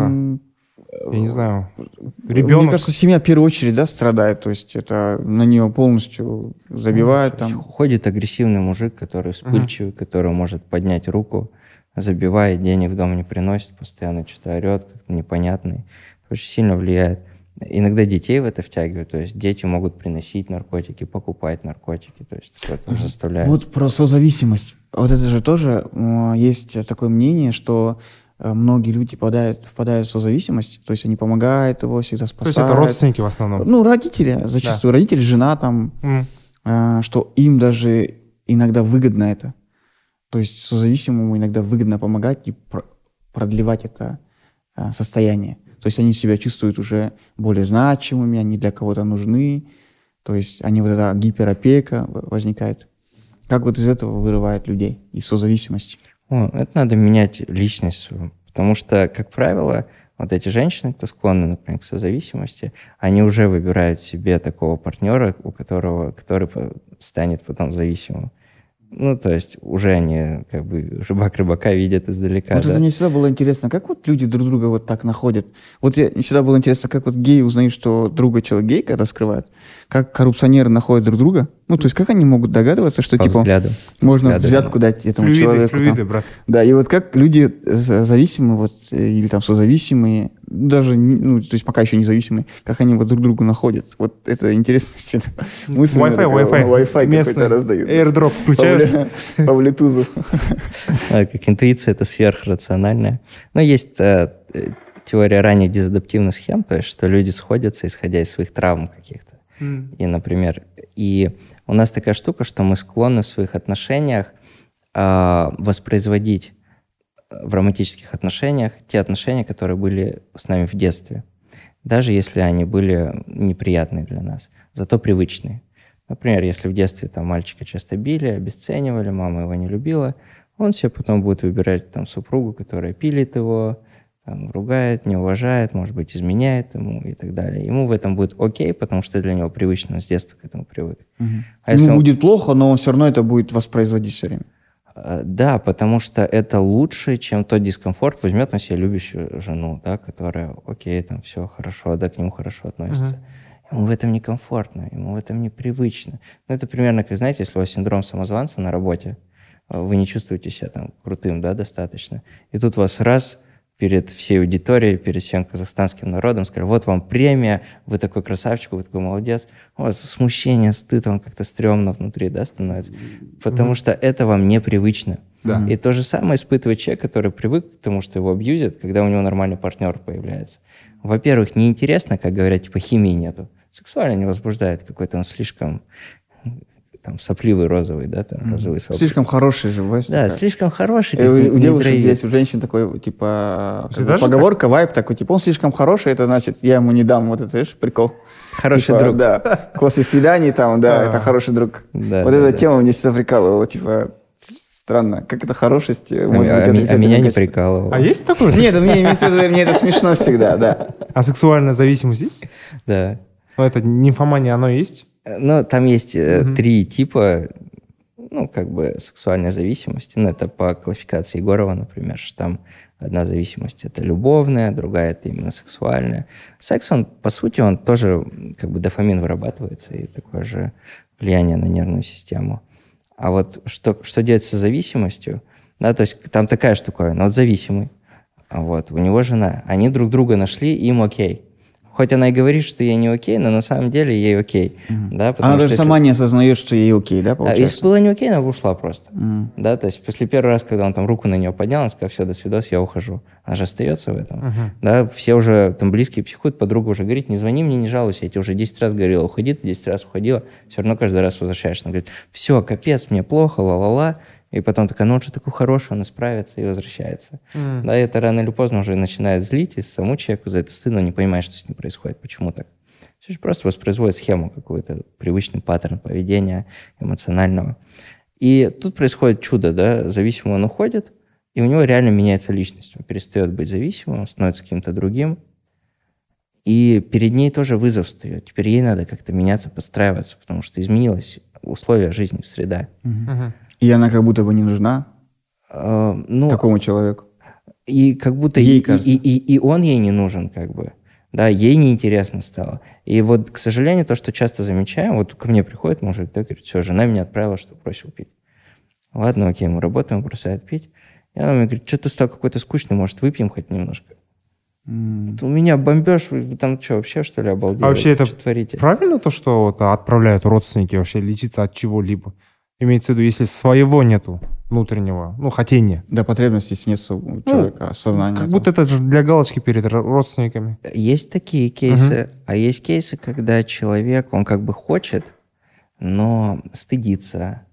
я не знаю, Мне ребенок... кажется, семья в первую очередь, да, страдает, то есть это на нее полностью забивают То есть там. Ходит агрессивный мужик, который вспыльчивый, который может поднять руку, забивает, денег в дом не приносит, постоянно что-то орет, как-то непонятный. Это очень сильно влияет. Иногда детей в это втягивают, то есть дети могут приносить наркотики, покупать наркотики, то есть такое тоже заставляет. Вот про созависимость. Вот это же тоже м, есть такое мнение, что э, многие люди впадают, впадают в созависимость, то есть они помогают его, всегда То спасают. есть это родственники в основном. Ну, родители, зачастую родители, жена там, э, что им даже иногда выгодно это. То есть созависимому иногда выгодно помогать и про- продлевать это э, состояние. То есть они себя чувствуют уже более значимыми, они для кого-то нужны. То есть они вот эта гиперопека возникает. Как вот из этого вырывает людей, из созависимости? О, это надо менять личность. Потому что, как правило, вот эти женщины, кто склонны, например, к созависимости, они уже выбирают себе такого партнера, у которого, который станет потом зависимым. Ну, то есть уже они как бы рыбак рыбака видят издалека. вот да. это мне всегда было интересно, как вот люди друг друга вот так находят. Вот я, мне всегда было интересно, как вот геи узнают, что друга человек гей, когда скрывают. Как коррупционеры находят друг друга. Ну, то есть как они могут догадываться, что По типа взгляду. можно взгляду, взятку дать этому Флюиды, человеку. там. флюиды, брат. Да, и вот как люди за- зависимые вот, э, или там созависимые даже, ну, то есть пока еще независимые, как они вот друг другу находят. Вот это интересно. Мысль Wi-Fi, такая, Wi-Fi. Wi-Fi Местный. какой-то раздают. AirDrop По включают. бля- По Bluetooth. Как интуиция это сверхрациональная. Но есть э, э, теория ранних дезадаптивных схем, то есть что люди сходятся, исходя из своих травм каких-то. М. И, например, и у нас такая штука, что мы склонны в своих отношениях а, воспроизводить э, в романтических отношениях те отношения, которые были с нами в детстве, даже если они были неприятные для нас, зато привычные. Например, если в детстве там мальчика часто били, обесценивали, мама его не любила, он себе потом будет выбирать там супругу, которая пилит его, там, ругает, не уважает, может быть, изменяет ему и так далее. Ему в этом будет окей, потому что для него привычно, он с детства к этому привык. А если Ему он- будет плохо, но он все равно это будет воспроизводить все время. Э, Да, потому что это лучше, чем тот дискомфорт. Возьмет на себя любящую жену, да, которая, окей, там все хорошо, да, к нему хорошо относится. Ему в этом некомфортно, ему в этом непривычно. Ну, это примерно, как, знаете, если у вас синдром самозванца на работе, э, вы не чувствуете себя там крутым, да, достаточно. И тут вас раз перед всей аудиторией, перед всем казахстанским народом сказали, вот вам премия, вы такой красавчик, вы такой молодец. У вас смущение, стыд, вам как-то стрёмно внутри, да, становится. Потому что это вам непривычно. Да. И то же самое испытывает человек, который привык к тому, что его абьюзят, когда у него нормальный партнер появляется. Во-первых, неинтересно, как говорят, типа химии нету. Сексуально не возбуждает, какой-то он слишком там сопливый розовый, да, там розовый сопли. Слишком хороший же, Вась, Да, такая. слишком хороший. Э, как У, девушек есть, у женщин такой, типа, как Всегда поговорка, вайп такой, типа, он слишком хороший, это значит, я ему не дам, вот это, видишь, прикол. Хороший Типа, друг. Да, после свиданий там, да, А. это хороший друг. Да, вот да, эта да. тема мне всегда прикалывала, типа, странно, как это хорошесть э, А, может быть а а меня не прикалывало. А есть такое? Нет, мне, виду, мне это смешно всегда, да. А сексуальная зависимость есть? Да. Ну, это нимфомания, оно есть? Ну, там есть э, три типа, ну, как бы, сексуальной зависимости. Ну, это по классификации Егорова, например, что там одна зависимость – это любовная, другая – это именно сексуальная. Секс, он, по сути, он тоже, как бы, дофамин вырабатывается, и такое же влияние на нервную систему. А вот что, что делать с зависимостью, да, то есть там такая штуковина, вот зависимый, а вот, у него жена, они друг друга нашли, им окей. Хоть она и говорит, что ей не окей, но на самом деле ей окей. Да, потому Она что даже если- сама не осознает, что ей окей, да, а, получается? Если было не окей, она бы ушла просто. М. Да, то есть после первого раза, когда он там руку на нее поднял, она сказала, все, до свидос, я ухожу. Она же остается в этом. Да, все уже там близкие психуют, подруга уже говорит, не звони мне, не жалуйся, я тебе уже 10 раз говорила, уходи, ты 10 раз уходила, все равно каждый раз возвращаешься. Она говорит, все, капец, мне плохо, ла-ла-ла. И потом такая, ну он же такой хороший, он исправится и возвращается. Да, и это рано или поздно уже начинает злить, и самому человеку за это стыдно, не понимает, что с ним происходит, почему так. Все же просто воспроизводит схему какую-то, привычный паттерн поведения эмоционального. И тут происходит чудо, да, зависимый он уходит, и у него реально меняется личность. Он перестает быть зависимым, он становится каким-то другим. И перед ней тоже вызов встает. Теперь ей надо как-то меняться, подстраиваться, потому что изменилось условия жизни, среда. Мгм. И она как будто бы не нужна А, ну, такому человеку. И как будто Ей и, кажется. и, и, и он ей не нужен, как бы. Да, ей неинтересно стало. И вот, к сожалению, то, что часто замечаем, вот ко мне приходит мужик, да, говорит, все, жена меня отправила, что бросил пить. Ладно, окей, мы работаем, бросает пить. И она мне говорит, что ты стал какой-то скучный, может, выпьем хоть немножко? «Да У меня бомбеж, вы там что, вообще, что ли, обалдели? А вообще это Что творите? Правильно то, что вот отправляют родственники вообще лечиться от чего-либо? Имеется в виду, если своего нету внутреннего, ну, хотения. Да, потребности снесу у человека, сознание. Ну, Как будто это же для галочки перед ро- родственниками. Есть такие кейсы, а есть кейсы, когда человек, он как бы хочет, но стыдится.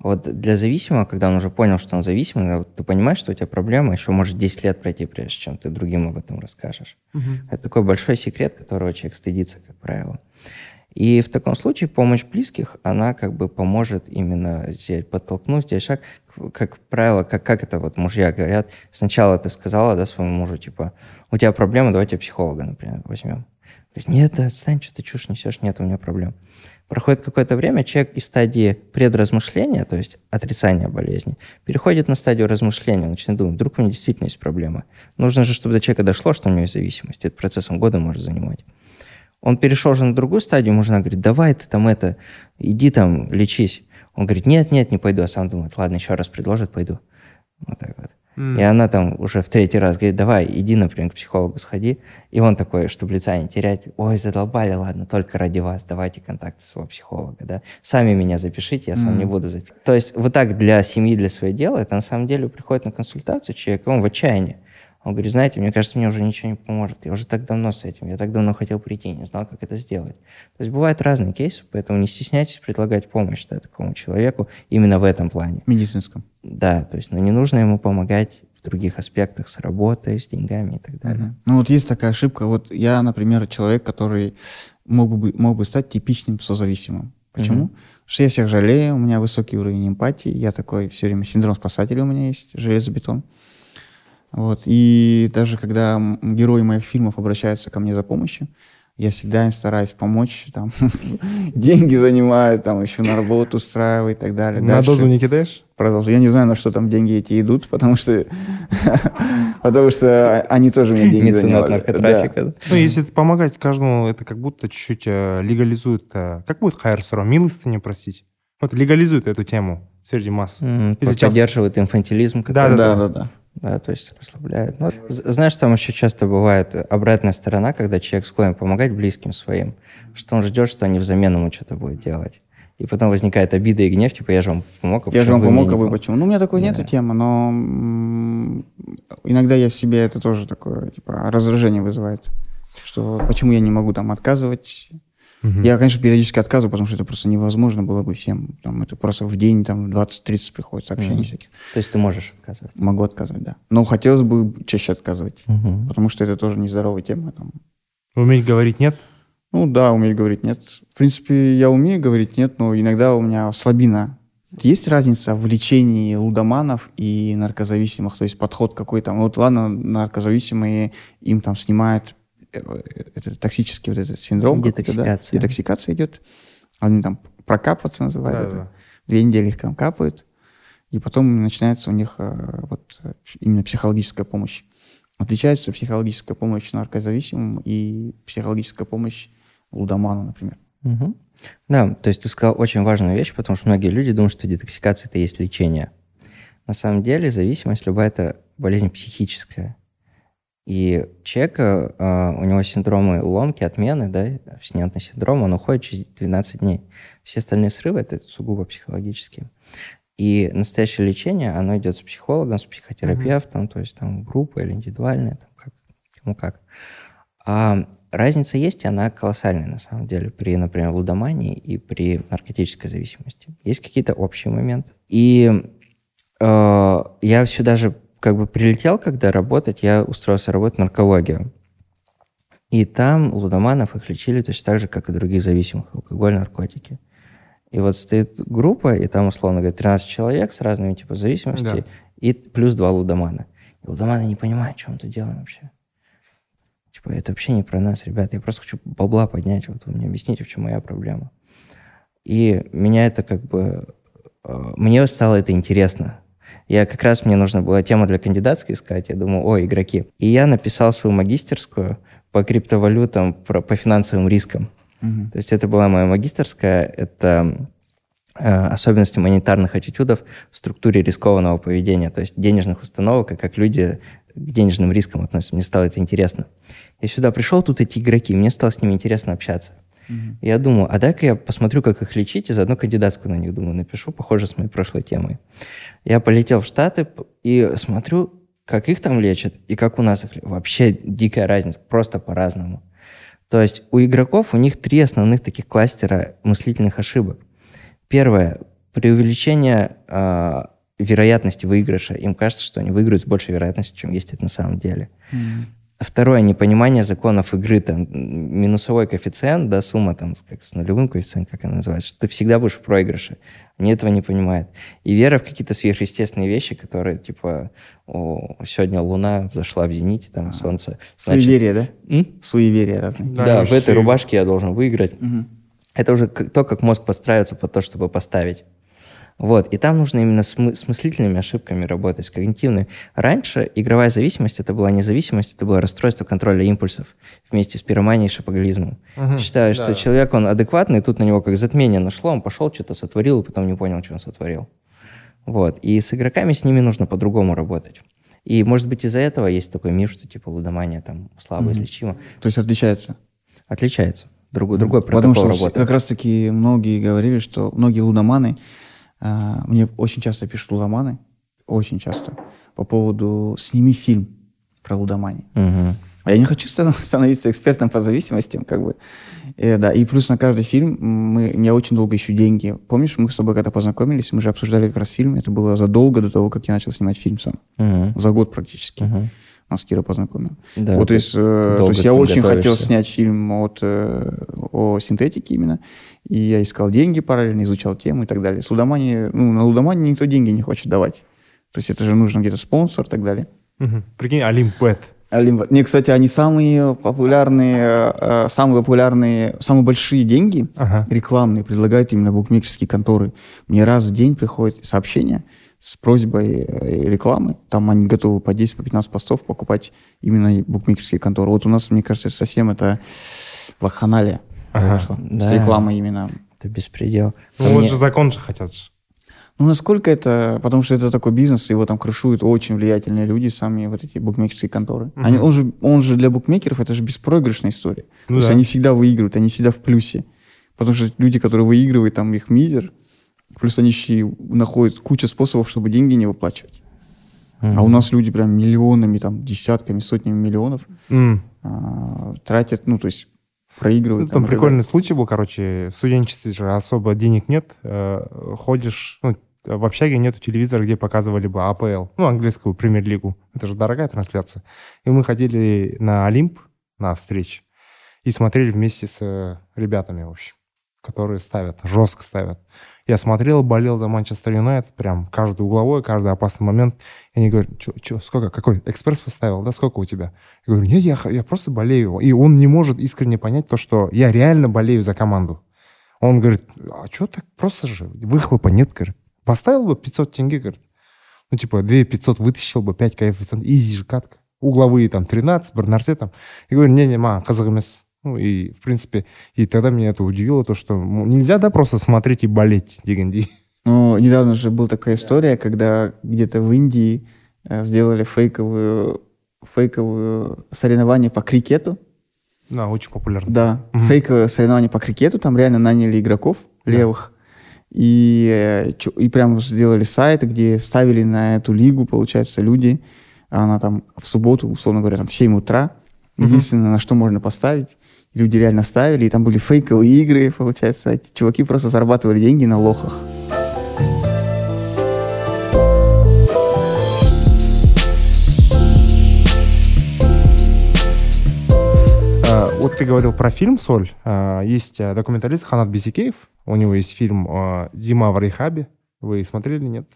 Вот для зависимого, когда он уже понял, что он зависимый, ты понимаешь, что у тебя проблема, еще может 10 лет пройти, прежде чем ты другим об этом расскажешь. Это такой большой секрет, которого человек стыдится, как правило. И в таком случае помощь близких, она как бы поможет именно здесь подтолкнуть, сделать шаг. Как правило, как, как это вот мужья говорят, сначала ты сказала, да, своему мужу, типа, у тебя проблема, давайте психолога, например, возьмем. Говорит, нет, да, отстань, что ты чушь несешь, нет у меня проблем. Проходит какое-то время, человек из стадии предразмышления, то есть отрицания болезни, переходит на стадию размышления, начинает думать, вдруг у него действительно есть проблема. Нужно же, чтобы до человека дошло, что у него есть зависимость. Этот процесс он года может занимать. Он перешел же на другую стадию, ему жена говорит, давай ты там это, иди там лечись. Он говорит, нет, нет, не пойду, а сам думает, ладно, еще раз предложит, пойду. Вот так вот. И она там уже в третий раз говорит, давай, иди, например, к психологу сходи. И он такой, чтобы лица не терять, ой, задолбали, ладно, только ради вас, давайте контакты своего психолога, да. Сами меня запишите, я сам Мгм. не буду записывать. То есть вот так для семьи, для своей дела, это на самом деле приходит на консультацию человек, он в отчаянии. Он говорит, знаете, мне кажется, мне уже ничего не поможет. Я уже так давно с этим, я так давно хотел прийти, не знал, как это сделать. То есть бывают разные кейсы, поэтому не стесняйтесь предлагать помощь да, такому человеку именно в этом плане. Медицинском. Да, то есть, но не нужно ему помогать в других аспектах с работой, с деньгами и так далее. Мгм. Ну вот есть такая ошибка. Вот я, например, человек, который мог бы, мог бы стать типичным созависимым. Почему? Мгм. Потому что я всех жалею, у меня высокий уровень эмпатии, я такой все время синдром спасателя у меня есть, железобетон. Вот. И даже когда герои моих фильмов обращаются ко мне за помощью, я всегда им стараюсь помочь, там, деньги занимаю, там, еще на работу устраиваю и так далее. На Дальше дозу не кидаешь? продолжу. Я не знаю, на что там деньги эти идут, потому что, потому что они тоже мне деньги Меценат наркотрафика. да. Ну, если помогать каждому, это как будто чуть-чуть э, легализует... э, как будет хайр сура? Милостыню просить? Вот легализует эту тему среди масс. Часто- Поддерживает инфантилизм. Да, какой-то. да, да, да. Да, то есть расслабляет. Ну, з- знаешь, там еще часто бывает обратная сторона, когда человек склонен помогать близким своим, что он ждет, что они взамен ему что-то будут делать. И потом возникает обида и гнев, типа, я же вам помог, а Я же вам помог, а вы пом-?» почему? Ну, у меня такой Да. нету темы, но иногда я в себе это тоже такое, типа, раздражение вызывает. Что почему я не могу там отказывать? Мгм. Я, конечно, периодически отказываю, потому что это просто невозможно было бы всем. Там, это просто в день там 20-30 приходит сообщений Мгм. всяких. То есть ты можешь отказывать. Могу отказывать, да. Но хотелось бы чаще отказывать. Мгм. Потому что это тоже нездоровая тема. Там. Уметь говорить нет? Ну да, уметь говорить нет. В принципе, я умею говорить нет, но иногда у меня слабина. Есть разница в лечении лудоманов и наркозависимых? То есть подход какой там? Вот ладно, наркозависимые, им там снимают э, этот токсический вот этот синдром. какой-то, да? Детоксикация. Детоксикация идет. Они там прокапаться называют это. Да-да. Две недели их там капают. И потом начинается у них э, вот именно психологическая помощь. Отличается психологическая помощь наркозависимым и психологическая помощь лудоману, например. Мгм. Да, то есть ты сказал очень важную вещь, потому что многие люди думают, что детоксикация – это есть лечение. На самом деле зависимость любая – это болезнь психическая. И человека, э, у него синдромы ломки, отмены, да, абстинентный синдром, он уходит через 12 дней. Все остальные срывы – это сугубо психологические. И настоящее лечение, оно идет с психологом, с психотерапевтом, то есть там группа или индивидуальная, там как, кому как. А разница есть, и она колоссальная на самом деле при, например, лудомании и при наркотической зависимости. Есть какие-то общие моменты. И э, я сюда же как бы прилетел, когда работать, я устроился работать в наркологию. И там лудоманов их лечили точно так же, как и других зависимых, алкоголь, наркотики. И вот стоит группа, и там, условно говоря, 13 человек с разными типами зависимостей, Да. и плюс два лудомана. И лудоманы не понимают, что мы тут делаем вообще. Типа, это вообще не про нас, ребята. Я просто хочу бабла поднять. Вот вы мне объясните, в чем моя проблема. И меня это как бы... э, Мне стало это интересно. Я как раз, мне нужно было тему для кандидатской искать. Я думаю, о, игроки. И я написал свою магистерскую по криптовалютам, про- по финансовым рискам. Мгм. То есть это была моя магистерская, это э, особенности монетарных аттитюдов в структуре рискованного поведения, то есть денежных установок, и как люди к денежным рискам относятся. Мне стало это интересно. Я сюда пришел, тут эти игроки, мне стало с ними интересно общаться. Мгм. Я думаю, а дай-ка я посмотрю, как их лечить, и заодно кандидатскую на них, думаю, напишу, похоже, с моей прошлой темой. Я полетел в Штаты и смотрю, как их там лечат, и как у нас их лечат. Вообще дикая разница, просто по-разному. То есть у игроков, у них три основных таких кластера мыслительных ошибок. Первое, преувеличение э, вероятности выигрыша. Им кажется, что они выиграют с большей вероятностью, чем есть это на самом деле. Мгм. Второе, непонимание законов игры, там, минусовой коэффициент, да, сумма там, с- как с нулевым коэффициентом, как она называется, что ты всегда будешь в проигрыше. Они этого не понимают. И вера в какие-то сверхъестественные вещи, которые, типа, о, сегодня Луна взошла в зените, там, Солнце. значит- Суеверия, да? М? Суеверия разные. Да, Да, в этой рубашке я должен выиграть. Мгм. Это уже то, как мозг подстраивается под то, чтобы поставить. Вот. И там нужно именно с мы- с мыслительными ошибками работать, с когнитивными. Раньше игровая зависимость это была не зависимость, это было расстройство контроля импульсов вместе с пироманией и шапоголизмом. Мгм. Считаю, Да. что человек, он адекватный, тут на него как затмение нашло, он пошел, что-то сотворил, и потом не понял, что он сотворил. Вот. И с игроками с ними нужно по-другому работать. И, может быть, из-за этого есть такой миф, что, типа, лудомания там слабо излечима. То есть отличается. Отличается. Другой, другой Потому протокол что работы. как раз-таки многие говорили, что многие лудоманы, а, мне очень часто пишут лудоманы, очень часто, по поводу «сними фильм про лудомани». Мгм. А я не хочу ста- становиться экспертом по зависимостям, как бы. Э, да, и плюс на каждый фильм мы, я очень долго ищу деньги. Помнишь, мы с тобой когда познакомились, мы же обсуждали как раз фильм, это было задолго до того, как я начал снимать фильм сам. Мгм. За год практически. Мгм. Нас Кира познакомил. Да, вот, то есть, э, то есть я очень хотел снять фильм от, э, о синтетике именно, и я искал деньги параллельно, изучал тему и так далее. С Лудомани, ну, на Лудомани никто деньги не хочет давать. То есть это же нужно где-то спонсор и так далее. Мгм. Прикинь, Олимпет. Олимп- Не, кстати, они самые популярные, э, самые популярные, самые большие деньги Ага. рекламные предлагают именно букмекерские конторы. Мне раз в день приходит сообщение с просьбой э, рекламы. Там они готовы по 10-15 постов покупать именно букмекерские конторы. Вот у нас, мне кажется, совсем это вакханалия Ага. произошло. С Да. рекламой именно. Это беспредел. Ну, Ко вот мне- же закон же хотят. Ну, насколько это... Потому что это такой бизнес, его там крышуют очень влиятельные люди, сами вот эти букмекерские конторы. Мгм. Они, он, же, он же для букмекеров это же беспроигрышная история. Ну То есть да. они всегда выигрывают, они всегда в плюсе. Потому что люди, которые выигрывают, там их мизер, плюс они еще находят кучу способов, чтобы деньги не выплачивать. А у нас люди прям миллионами, там, десятками, сотнями миллионов М. а, тратят, ну, то есть проигрывают. Ну, там и так прикольный случай был, короче, в студенчестве же особо денег нет, э, ходишь, ну, в общаге нету телевизора, где показывали бы АПЛ, ну, английскую премьер-лигу. Это же дорогая трансляция. И мы ходили на Олимп, на встречи, и смотрели вместе с э, ребятами, в общем, которые ставят, жестко ставят. Я смотрел, болел за Манчестер Юнайтед, прям каждый угловой, каждый опасный момент. И они говорят, что, сколько, какой, экспресс поставил, да, сколько у тебя? Я говорю, нет, я, я просто болею. И он не может искренне понять то, что я реально болею за команду. Он говорит, а что так просто же, выхлопа нет, говорит. Поставил бы 500 тенге, говорит. Ну, типа, 2 500 вытащил бы, 5 коэффициент, изи же катка. Угловые там 13, бір нәрсе там. Я говорю, не-не, маған қызық. Ну, и, в принципе, и тогда меня это удивило, то, что ну, нельзя, да, просто смотреть и болеть, дегенди. Ну, недавно же была такая история, когда где-то в Индии э, сделали фейковую, фейковую соревнование по крикету. Да, очень популярно. Да, Мгм. фейковое соревнование по крикету, там реально наняли игроков левых. И, э, и прям сделали сайт, где ставили на эту лигу, получается, люди. Она там в субботу, условно говоря, там в 7 утра. Единственное, на что можно поставить. Люди реально ставили, и там были фейковые игры, получается. Эти чуваки просто зарабатывали деньги на лохах. А, Вот ты говорил про фильм «Соль». А, Есть а, документалист Ханат Бисикеев. У него есть фильм а, «Зима в Рейхабе». Вы смотрели, нет?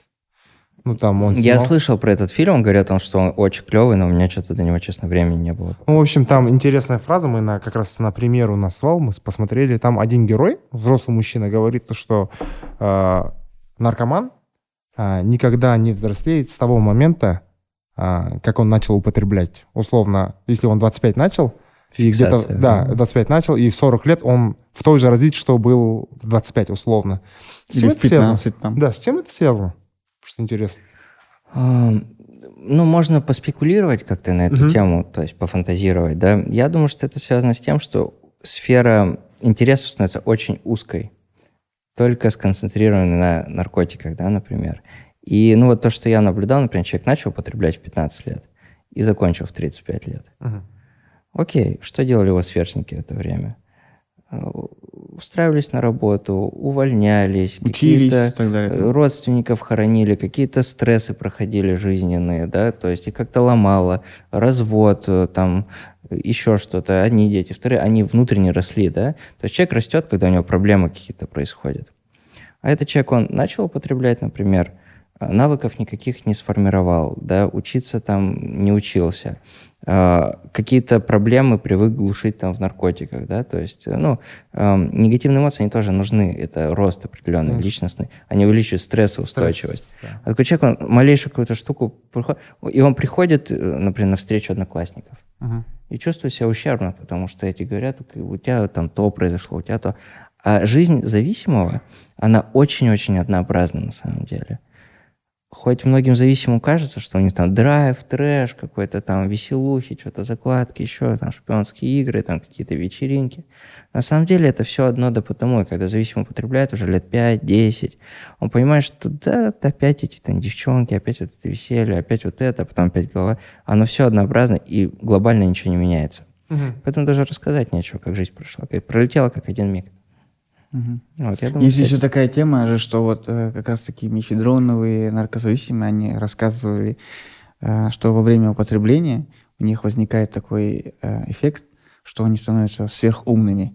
Ну, там он Я снимал. слышал про этот фильм, говорят, он, что он очень клевый, но у меня что-то до него, честно, времени не было. Ну, в общем, там интересная фраза, мы на, как раз на примеру назвал, мы с- посмотрели, там один герой, взрослый мужчина, говорит, то, что э, наркоман а, никогда не взрослеет с того момента, а, как он начал употреблять. Условно, если он 25 начал, и где-то, да, 25 начал, и в 40 лет он в той же развитии, что был в 25, условно. С Или чем в это связано? 15 там. Да, с чем это связано? Что интересно. Ну, можно поспекулировать как-то на эту Мгм. тему, то есть пофантазировать, да. Я думаю, что это связано с тем, что сфера интересов становится очень узкой, только сконцентрированной на наркотиках, да, например. И, ну, вот то, что я наблюдал, например, человек начал употреблять в 15 лет и закончил в 35 лет. Мгм. Окей, что делали его сверстники в это время? Э, Устраивались на работу, увольнялись, Учились какие-то, родственников хоронили, какие-то стрессы проходили жизненные, да, то есть и как-то ломало, развод, э, там, еще что-то, одни дети, вторые, они внутренне росли, да, то есть человек растет, когда у него проблемы какие-то происходят. А этот человек, он начал употреблять, например, навыков никаких не сформировал, да, учиться там не учился, а, какие-то проблемы привык глушить там в наркотиках, да, то есть, э, ну, эм, негативные эмоции, они тоже нужны, это рост определенный, Конечно. личностный, они увеличивают стрессоустойчивость. Стресс, да. А такой человек, он малейшую какую-то штуку, и он приходит, э, например, на встречу одноклассников, Мгм. и чувствую себя ущербно, потому что эти говорят, у тебя там то произошло, у тебя то. А жизнь зависимого, она очень-очень однообразна на самом деле. Хоть многим зависимым кажется, что у них там драйв, трэш, какой-то там веселухи, что-то закладки, еще там шпионские игры, там какие-то вечеринки. На самом деле это все одно да потому, и когда зависимый употребляет уже лет 5-10, он понимает, что да, опять эти там девчонки, опять вот это веселье, опять вот это, потом опять голова. Оно все однообразно, и глобально ничего не меняется. Угу. Поэтому даже рассказать нечего, как жизнь прошла. Как пролетела как один миг. Вот, я думаю, Есть еще такая тема же, что вот э, как раз-таки мефедроновые наркозависимые, они рассказывали, э, что во время употребления у них возникает такой э, эффект, что они становятся сверхумными.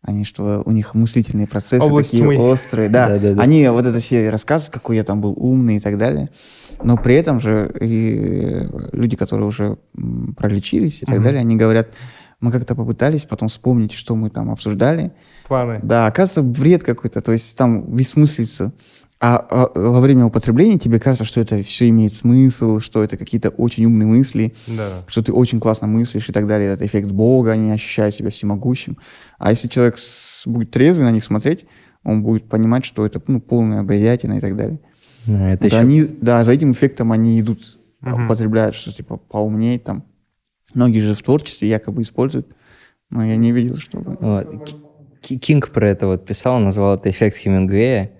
Они, что у них мыслительные процессы Область такие тьмы. острые. Да, Да-да-да. они вот это все рассказывают, какой я там был умный и так далее. Но при этом же и люди, которые уже пролечились и так Мгм. далее, они говорят, мы как-то попытались потом вспомнить, что мы там обсуждали, Планы. да, оказывается, бред какой-то, то есть там бессмыслица. А, а во время употребления тебе кажется, что это все имеет смысл, что это какие-то очень умные мысли, Да. что ты очень классно мыслишь и так далее. Это эффект Бога, они ощущают себя всемогущим. А если человек с- будет трезвый на них смотреть, он будет понимать, что это ну, полная бредятина и так далее. ну, это еще они, да, за этим эффектом они идут, Мгм. употребляют, что типа поумнее там. Многие же в творчестве якобы используют, но я не видел, чтобы... Вот. Кинг про это вот писал, он назвал это эффект Хемингуэя.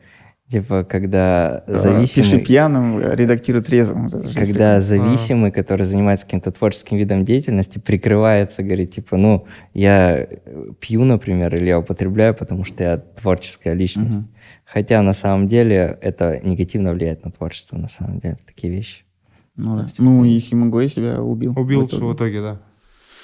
Типа, когда Пиши зависимый... пьяным, редактируй трезвым. Вот это же Когда зависимый, который занимается каким-то творческим видом деятельности, прикрывается, говорит, типа, ну, я пью, например, или я употребляю, потому что я творческая личность. Мгм. Хотя на самом деле это негативно влияет на творчество, на самом деле, такие вещи. Ну, да. ну и Хемингуэй себя убил. Убил в итоге. в итоге, да.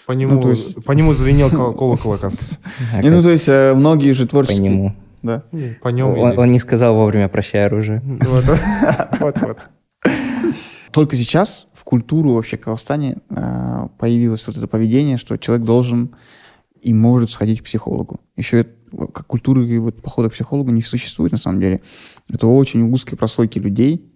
По нему, то есть- по нему звенел кол- колокол, оказывается. Не, ну, то есть э, многие же по творческие... нему. Да. Ну, По нему. Он, он не сказал вовремя «прощай оружие». Вот, вот, вот. Только сейчас в культуру вообще Казахстане э, появилось вот это поведение, что человек должен и может сходить к психологу. Еще как культуры и вот похода к психологу не существует на самом деле. Это очень узкие прослойки людей.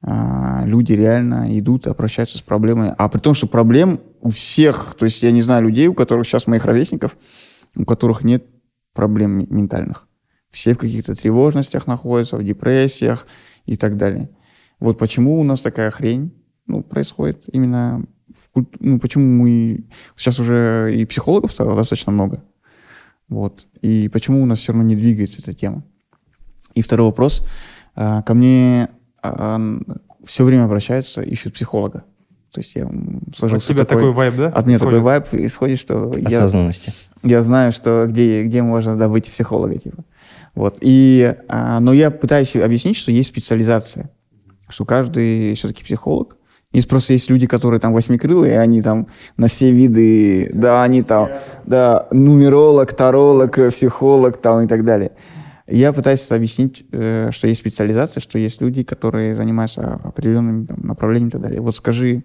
А, люди реально идут обращаются с проблемой. А при том, что проблем у всех, то есть я не знаю людей, у которых сейчас моих ровесников, у которых нет проблем ментальных. Все в каких-то тревожностях находятся, в депрессиях и так далее. Вот почему у нас такая хрень ну, происходит именно в культ- ну, почему мы сейчас уже и психологов стало достаточно много. Вот. И почему у нас все равно не двигается эта тема. И второй вопрос. А, Ко мне все время обращаются, ищут психолога. То есть я м, От тебя такой такой, вайб, да? от меня такой исходит? вайб исходит, что я, Осознанности. я знаю, что где, где можно добыть психолога, типа. Вот. И, а, но я пытаюсь объяснить, что есть специализация, что каждый все-таки психолог. Есть просто есть люди, которые там восьмикрылые, они там на все виды, да, они там, да, нумеролог, таролог, психолог там и так далее. Я пытаюсь объяснить, э, что есть специализация, что есть люди, которые занимаются определенным там, направлением и так далее. Вот скажи,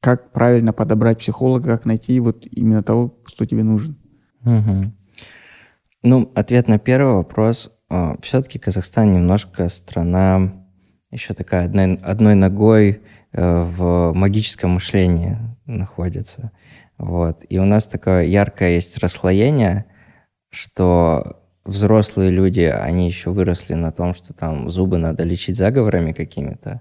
как правильно подобрать психолога, как найти вот именно того, кто тебе нужен? Мгм. Ну, ответ на первый вопрос. Все-таки Казахстан немножко страна еще такая одной, одной ногой э, в магическом мышлении находится. Вот. И у нас такое яркое есть расслоение, что взрослые люди, они еще выросли на том, что там зубы надо лечить заговорами какими-то,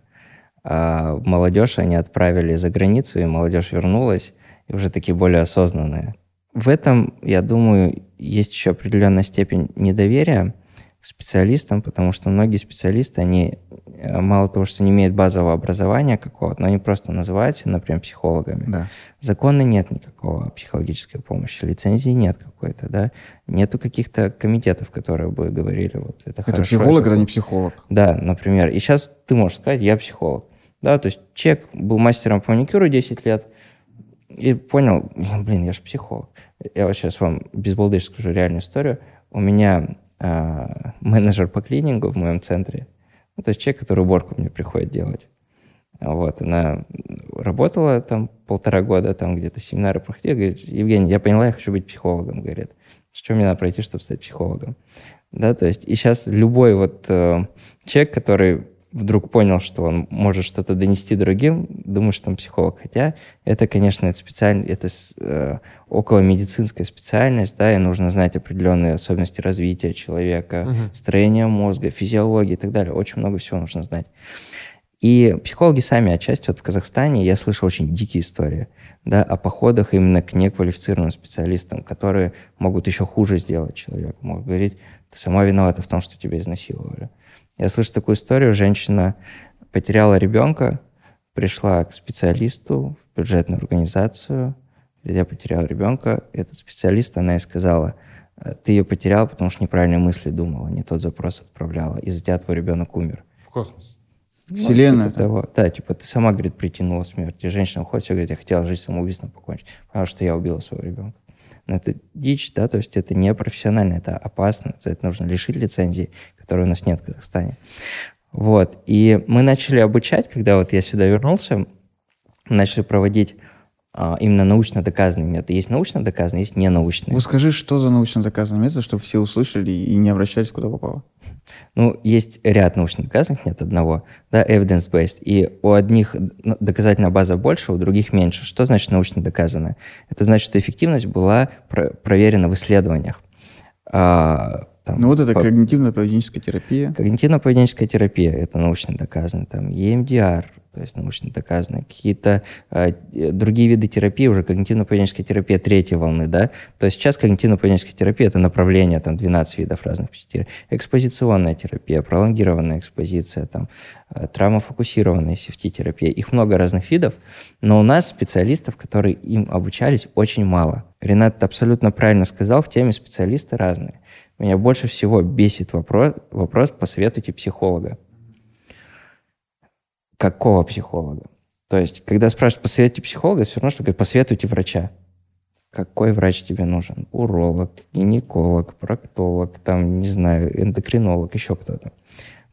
а молодежь они отправили за границу, и молодежь вернулась, и уже такие более осознанные. В этом, я думаю, есть еще определенная степень недоверия специалистам, потому что многие специалисты, они э, мало того, что не имеют базового образования какого-то, но они просто называются, например, психологами. Да. Закона нет никакого психологической помощи, лицензии нет какой-то, да, нету каких-то комитетов, которые бы говорили, вот это, Это хорошо, психолог, это плохо. не психолог. Да, например. И сейчас ты можешь сказать, я психолог. Да, то есть человек был мастером по маникюру 10 лет и понял, блин, я же психолог. Я вот сейчас вам без балдыш скажу реальную историю. У меня а, менеджер по клинингу в моем центре, ну, то есть человек, который уборку мне приходит делать. Вот, она работала там полтора года, там где-то семинары проходила, говорит, Евгений, я поняла, я хочу быть психологом, говорит. Что мне надо пройти, чтобы стать психологом? Да, то есть и сейчас любой вот э, человек, который вдруг понял, что он может что-то донести другим, что он психолог. Хотя это, конечно, это специально, это э, около медицинская специальность, да, и нужно знать определенные особенности развития человека, Мгм. строения мозга, физиологии и так далее. Очень много всего нужно знать. И психологи сами отчасти, вот в Казахстане я слышал очень дикие истории, да, о походах именно к неквалифицированным специалистам, которые могут еще хуже сделать человеку, могут говорить, ты сама виновата в том, что тебя изнасиловали. Я слышу такую историю, женщина потеряла ребенка, пришла к специалисту в бюджетную организацию, я потеряла ребенка, этот специалист, она ей сказала, «Э, ты ее потерял, потому что неправильные мысли думала, не тот запрос отправляла, из-за тебя твой ребенок умер. В космос. Ну, Вселенная. типа того. Да, типа ты сама, говорит, притянула смерть. И женщина уходит, все говорит, я хотела жизнь самоубийством покончить, потому что я убила своего ребенка. Это дичь, да, то есть это не профессионально, это опасно, это нужно лишить лицензии, которой у нас нет в Казахстане. Вот, и мы начали обучать, когда вот я сюда вернулся, начали проводить а, именно научно доказанные методы. Есть научно доказанные, есть ненаучные. Вот скажи, что за научно доказанный метод, чтобы все услышали и не обращались куда попало? Ну, есть ряд научно доказанных, нет одного, да, evidence-based. И у одних доказательная база больше, у других меньше. Что значит научно доказанная? Это значит, что эффективность была про- проверена в исследованиях. А, там, Ну вот это по- когнитивно-поведенческая терапия. Когнитивно-поведенческая терапия – это научно доказано. Там EMDR, то есть научно доказано. Какие-то э, э, другие виды терапии, уже когнитивно-поведенческая терапия третьей волны, да. То есть сейчас когнитивно-поведенческая терапия – это направление, там, 12 видов разных терапий. Экспозиционная терапия, пролонгированная экспозиция, там, э, травмофокусированная CFT-терапия. Их много разных видов, но у нас специалистов, которые им обучались, очень мало. Ренат абсолютно правильно сказал, в теме специалисты разные. Меня больше всего бесит вопрос, вопрос «посоветуйте психолога». Какого психолога? То есть, когда спрашивают «посоветуйте психолога», все равно, что говорят «посоветуйте врача». Какой врач тебе нужен? Уролог, гинеколог, проктолог, там, не знаю, эндокринолог, еще кто-то.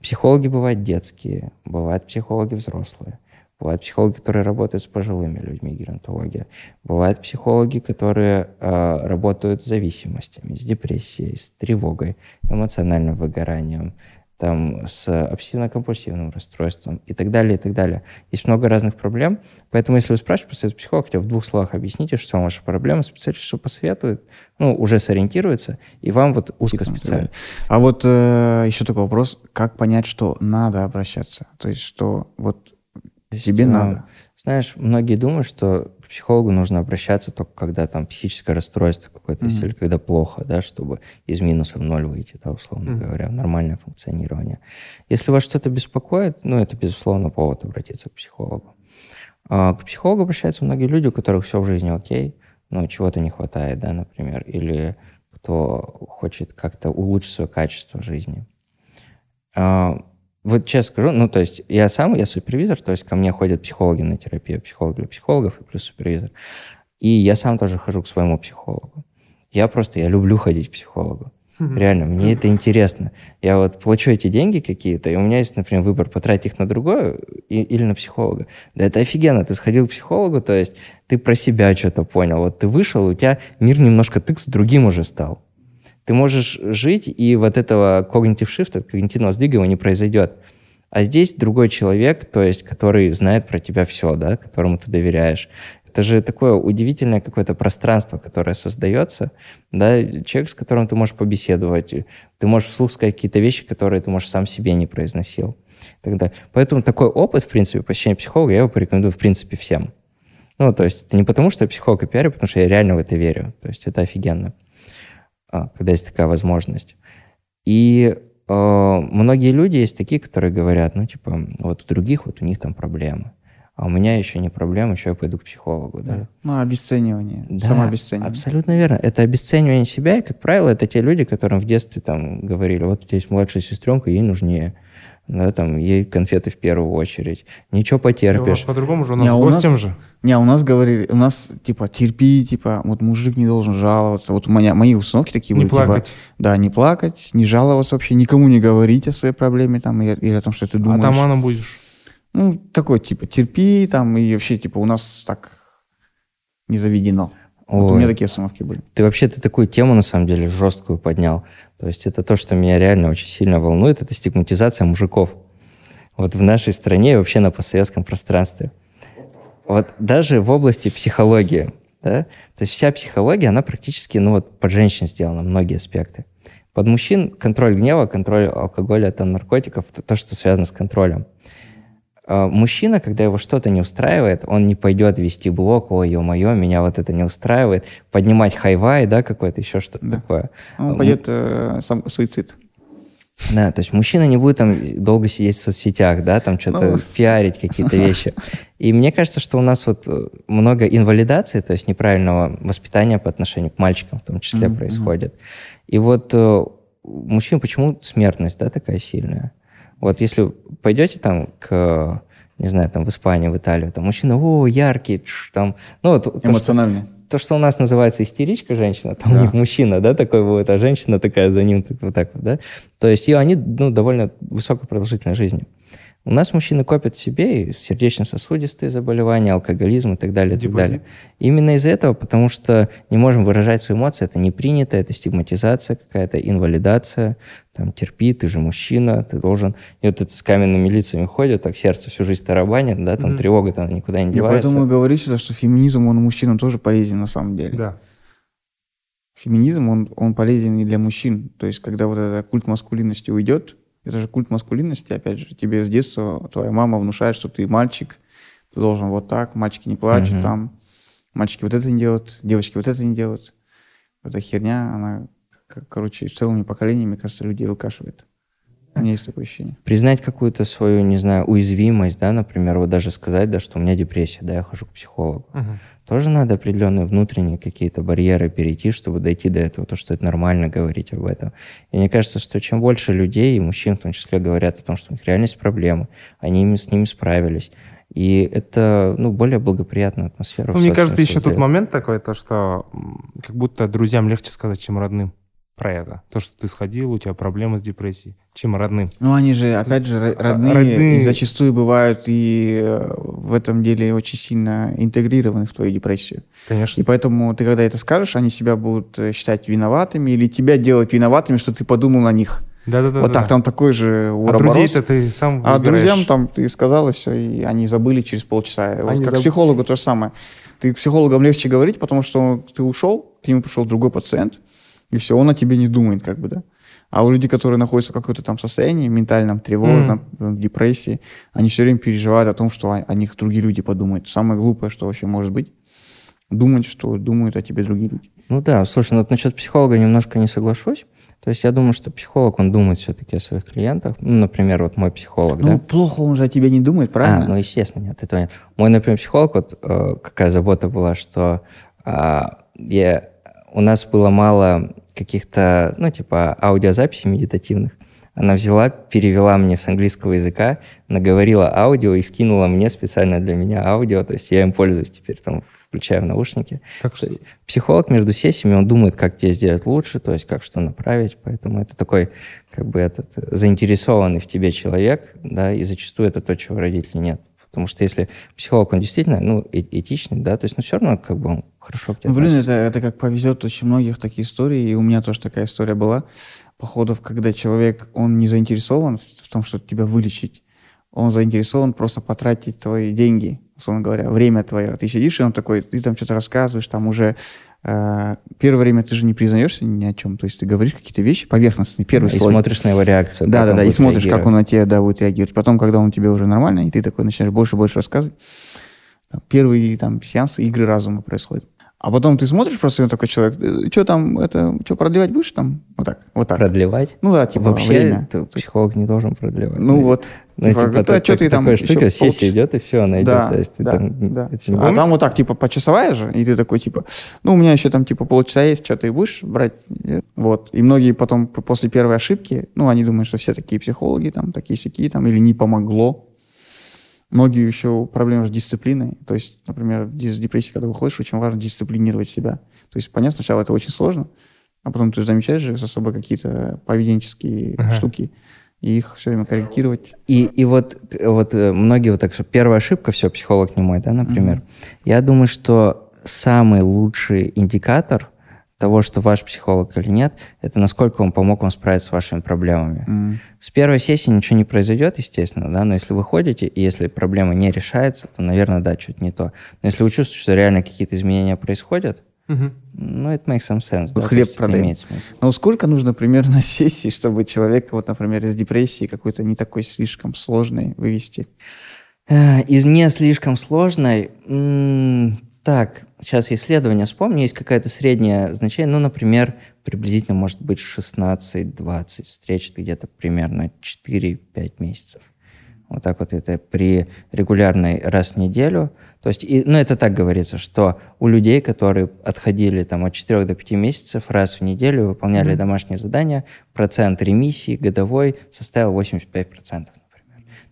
Психологи бывают детские, бывают психологи взрослые. Бывают психологи, которые работают с пожилыми людьми, геронтология. Бывают психологи, которые э, работают с зависимостями, с депрессией, с тревогой, эмоциональным выгоранием, там, с обсессивно-компульсивным расстройством и так далее, и так далее. Есть много разных проблем, поэтому если вы спрашиваете посоветует психолог, хотя в двух словах объясните, что вам ваша проблема, специалист что посоветует, ну, уже сориентируется, и вам вот узкоспециально. А вот э, еще такой вопрос. Как понять, что надо обращаться? То есть, что вот есть, тебе э, надо. Знаешь, многие думают, что к психологу нужно обращаться только когда там психическое расстройство какое-то есть, Мгм. или когда плохо, да, чтобы из минуса в ноль выйти, да, условно Мгм. говоря, нормальное функционирование. Если вас что-то беспокоит, ну, это, безусловно, повод обратиться к психологу. А, К психологу обращаются многие люди, у которых все в жизни окей, но чего-то не хватает, да, например, или кто хочет как-то улучшить свое качество жизни. А, Вот честно скажу, ну, то есть я сам, я супервизор, то есть ко мне ходят психологи на терапию, психолог для психологов и плюс супервизор. И я сам тоже хожу к своему психологу. Я просто, я люблю ходить к психологу. Реально, мне это интересно. Я вот плачу эти деньги какие-то, и у меня есть, например, выбор потратить их на другое и- или на психолога. Да это офигенно, ты сходил к психологу, то есть ты про себя что-то понял. Вот ты вышел, у тебя мир немножко тык с другим уже стал. Ты можешь жить, и вот этого cognitive shift, когнитивного сдвига его не произойдет. А здесь другой человек, то есть, который знает про тебя все, да, которому ты доверяешь. Это же такое удивительное какое-то пространство, которое создается, да, человек, с которым ты можешь побеседовать, ты можешь вслух сказать какие-то вещи, которые ты, можешь, сам себе не произносил. далее. Поэтому такой опыт, в принципе, посещения психолога, я его порекомендую, в принципе, всем. Ну, то есть это не потому, что я психолог и пиарю, потому что я реально в это верю. То есть это офигенно, когда есть такая возможность. И э, многие люди есть такие, которые говорят, ну, типа, вот у других, вот у них там проблемы. А у меня еще не проблема, еще я пойду к психологу, да. Ну, обесценивание. Да, Самообесценивание. Абсолютно верно. Это обесценивание себя, и, как правило, это те люди, которым в детстве там говорили, вот у тебя есть младшая сестренка, ей нужнее. Да, там, ей конфеты в первую очередь. Ничего потерпишь. По-другому же у Не, нас а у гостем нас- же. Не, а у нас говорили, у нас, типа, терпи, типа, вот мужик не должен жаловаться. Вот у меня, мои установки такие Не были, типа, плакать. да, не плакать, не жаловаться вообще, никому не говорить о своей проблеме там, или, или о том, что ты думаешь. Атаманом будешь. Ну, такой, типа, терпи там, и вообще, типа, у нас так не заведено. Вот у меня такие установки были. Ты вообще ты такую тему, на самом деле, жесткую поднял. То есть это то, что меня реально очень сильно волнует, это стигматизация мужиков. вот в нашей стране и вообще на постсоветском пространстве. Вот даже в области психологии, да, то есть вся психология, она практически, ну вот, под женщин сделана, многие аспекты. Под мужчин контроль гнева, контроль алкоголя, там, наркотиков, то что связано с контролем. А мужчина, когда его что-то не устраивает, он не пойдет вести блок, ой, ё-моё, меня вот это не устраивает, поднимать хайвай, да, какой-то еще что-то Да. такое. Он пойдет э, сам суицид. Да, то есть мужчина не будет там долго сидеть в соцсетях, да, там что-то Ну. пиарить какие-то вещи. И мне кажется, что у нас вот э, много инвалидации, то есть неправильного воспитания по отношению к мальчикам в том числе Мгм, происходит. И вот э, мужчин почему смертность, да, такая сильная? Вот если пойдете там к, не знаю, там в Испанию, в Италию, там мужчина, о, яркий, тш, там, ну вот то, что, Эмоциональный. то, что у нас называется истеричка женщина, там Да. у них мужчина, да, такой будет, а женщина такая за ним, так, вот так вот, да. То есть и они, ну, довольно высокой продолжительной жизни. У нас мужчины копят себе и сердечно-сосудистые заболевания, алкоголизм и так далее, и так далее. Именно из-за этого, потому что не можем выражать свои эмоции, это не принято, это стигматизация какая-то, инвалидация, там, терпи, ты же мужчина, ты должен... И вот это с каменными лицами ходят, так сердце всю жизнь тарабанит, да, там Мгм. тревога-то она никуда не Я девается. поэтому и говорю всегда, что феминизм, он мужчинам тоже полезен на самом деле. Да. Феминизм, он, он полезен и для мужчин. То есть, когда вот этот культ маскулинности уйдет, это же культ маскулинности, опять же, тебе с детства твоя мама внушает, что ты мальчик, ты должен вот так, мальчики не плачут Мгм. там, мальчики вот это не делают, девочки вот это не делают. Эта херня, она, короче, целыми поколениями, кажется, людей выкашивает. У меня есть такое ощущение. признать какую-то свою, не знаю, уязвимость, да, например, вот даже сказать, да, что у меня депрессия, да, я хожу к психологу. Мгм. Тоже надо определенные внутренние какие-то барьеры перейти, чтобы дойти до этого, то, что это нормально говорить об этом. И мне кажется, что чем больше людей, и мужчин в том числе, говорят о том, что у них реально есть проблемы, они с ними справились, и это, ну, более благоприятную атмосферу. Ну, мне кажется, еще тот создает. момент такой, то, что как будто друзьям легче сказать, чем родным про это. То, что ты сходил, у тебя проблемы с депрессией, чем родным. Ну, они же, опять же, ро- родные, родные- и зачастую бывают и э, в этом деле очень сильно интегрированы в твою депрессию. Конечно. И поэтому ты, когда это скажешь, они себя будут э, считать виноватыми или тебя делать виноватыми, что ты подумал на них. Да-да-да. вот так, там такой же А уроборос. друзей-то ты сам А выбираешь. друзьям там ты сказала все, и они забыли через полчаса. Вот Они как заб- психологу то же самое. Ты психологам легче говорить, потому что ты ушел, к нему пришел другой пациент, и все, он о тебе не думает, как бы, да. А у людей, которые находятся в каком-то там состоянии ментальном, тревожном, в депрессии, они все время переживают о том, что о, о них другие люди подумают. Самое глупое, что вообще может быть, думать, что думают о тебе другие люди. Ну да, слушай, ну вот насчет психолога немножко не соглашусь. То есть я думаю, что психолог, он думает все-таки о своих клиентах. Ну, например, вот мой психолог, Ну, да? плохо он же о тебе не думает, правильно? А, ну, естественно, нет, этого нет. Мой, например, психолог, вот э, какая забота была, что а, я, у нас было мало каких-то, ну, типа, аудиозаписей медитативных. Она взяла, перевела мне с английского языка, наговорила аудио и скинула мне специально для меня аудио. То есть я им пользуюсь теперь, там, включаю в наушники. Так То что есть психолог между сессиями, он думает, как тебе сделать лучше, то есть как что направить, поэтому это такой, как бы этот заинтересованный в тебе человек, да, и зачастую это то, чего родители нет. Потому что если психолог, он действительно, ну, э- этичный, да, то есть, ну, все равно, как бы, он хорошо к тебе Ну, блин, относится. это, это как повезет очень многих такие истории, и у меня тоже такая история была. Походов, когда человек, он не заинтересован в, в том, чтобы тебя вылечить, он заинтересован просто потратить твои деньги, условно говоря, время твое. Ты сидишь, и он такой, ты там что-то рассказываешь, там уже первое время ты же не признаешься ни о чем, то есть ты говоришь какие-то вещи поверхностные, первый и слой. смотришь на его реакцию. Да, да, да, и смотришь, как он на тебя да, будет реагировать. Потом, когда он тебе уже нормально, и ты такой начинаешь больше и больше рассказывать, там, первые там сеансы игры разума происходят. А потом ты смотришь просто, и он такой человек, что там, это, что, продлевать будешь там? Вот так, вот так. Продлевать? Ну да, типа Вообще, время. психолог не должен продлевать. Ну вот. Ну, типа, да, так- чё ты там такая ещё штука, сессия полчаса- идет, и все, она идет. Да, то есть да, там- да. это А там вот так, типа, почасовая же, и ты такой, типа, ну, у меня еще там, типа, полчаса есть, что ты будешь брать? Вот. И многие потом после первой ошибки, ну, они думают, что все такие психологи, там, такие сякие, там, или не помогло. Многие еще проблемы с дисциплиной. То есть, например, из депрессии, когда выходишь, очень важно дисциплинировать себя. То есть, понятно, сначала это очень сложно, а потом ты замечаешь же за собой какие-то поведенческие Ага. штуки, и их все время корректировать. И, и вот, э, вот э, многие вот так, что первая ошибка, все, психолог не мой, да, например. Я думаю, что самый лучший индикатор того, что ваш психолог или нет, это насколько он помог вам справиться с вашими проблемами. М. С первой сессии ничего не произойдет, естественно, да, но если вы ходите, и если проблема не решается, то, наверное, да, что-то не то. Но если вы чувствуете, что реально какие-то изменения происходят, Ну, это makes some sense. да, Хлеб смысл. Ну, сколько нужно примерно сессий, чтобы человека, вот, например, из депрессии какой-то не такой слишком сложной вывести? Э, Из не слишком сложной, так, сейчас исследование вспомню, есть какое-то среднее значение, ну, например, приблизительно может быть 16-20 встреч, это где-то примерно 4-5 месяцев. Вот так вот это при регулярной раз в неделю. То есть, и, ну, это так говорится, что у людей, которые отходили там от 4 до 5 месяцев раз в неделю, выполняли домашние задания, процент ремиссии годовой составил 85%, например.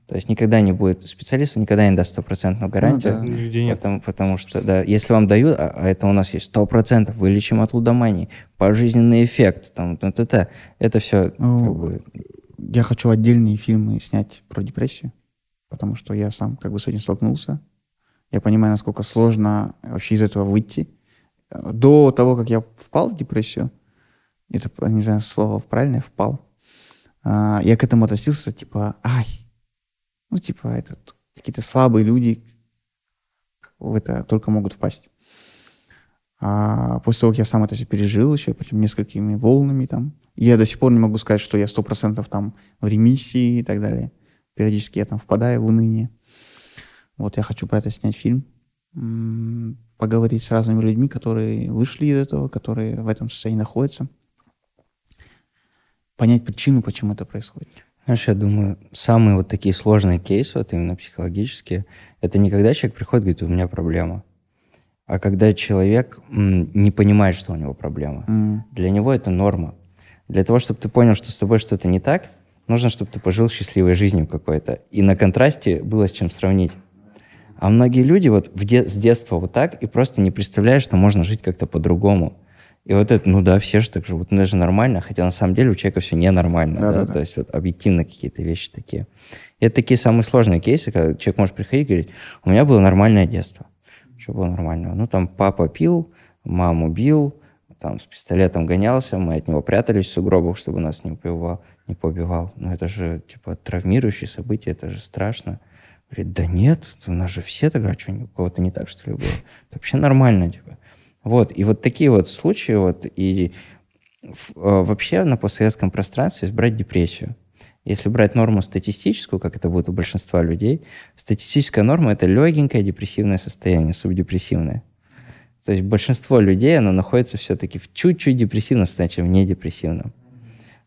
То есть никогда не будет, специалисту никогда не даст стопроцентную гарантию. да. Нигде нет. Потому, потому что, да, если вам дают, а, а это у нас есть 100%, вылечим от лудомании, пожизненный эффект, там, т- т- т. это все Ну, как бы, Я хочу отдельные фильмы снять про депрессию, потому что я сам как бы с этим столкнулся. Я понимаю, насколько сложно вообще из этого выйти. До того, как я впал в депрессию, это, не знаю, слово правильное, впал, а, я к этому относился, типа, ай, ну, типа, это какие-то слабые люди в это только могут впасть. А после того, как я сам это все пережил, еще причем несколькими волнами там, я до сих пор не могу сказать, что я сто процентов там в ремиссии и так далее. Периодически я там впадаю в уныние. Вот я хочу про это снять фильм, поговорить с разными людьми, которые вышли из этого, которые в этом состоянии находятся, понять причину, почему это происходит. Знаешь, я думаю, самые вот такие сложные кейсы, вот именно психологические, это не когда человек приходит и говорит, у меня проблема, а когда человек не понимает, что у него проблема. М, Для него это норма. Для того, чтобы ты понял, что с тобой что-то не так, нужно, чтобы ты пожил счастливой жизнью какой-то. И на контрасте было с чем сравнить. А многие люди вот в де- с детства вот так и просто не представляют, что можно жить как-то по-другому. И вот это, ну да, все же так живут, ну даже нормально, хотя на самом деле у человека все ненормально, да, Да-да-да. то есть вот объективно какие-то вещи такие. И это такие самые сложные кейсы, когда человек может приходить и говорить, у меня было нормальное детство. Что было нормального? Ну там папа пил, маму бил, там с пистолетом гонялся, мы от него прятались в сугробах, чтобы нас не убивал, не побивал. Ну это же типа травмирующее событие, это же страшно. Говорит, да нет, у нас же все так, а что, у кого-то не так, что ли, было? Это вообще нормально, типа. Вот, и вот такие вот случаи, вот, и э, вообще на постсоветском пространстве брать депрессию. Если брать норму статистическую, как это будет у большинства людей, статистическая норма – это легенькое депрессивное состояние, субдепрессивное. То есть большинство людей, оно находится все-таки в чуть-чуть депрессивном состоянии, чем в недепрессивном.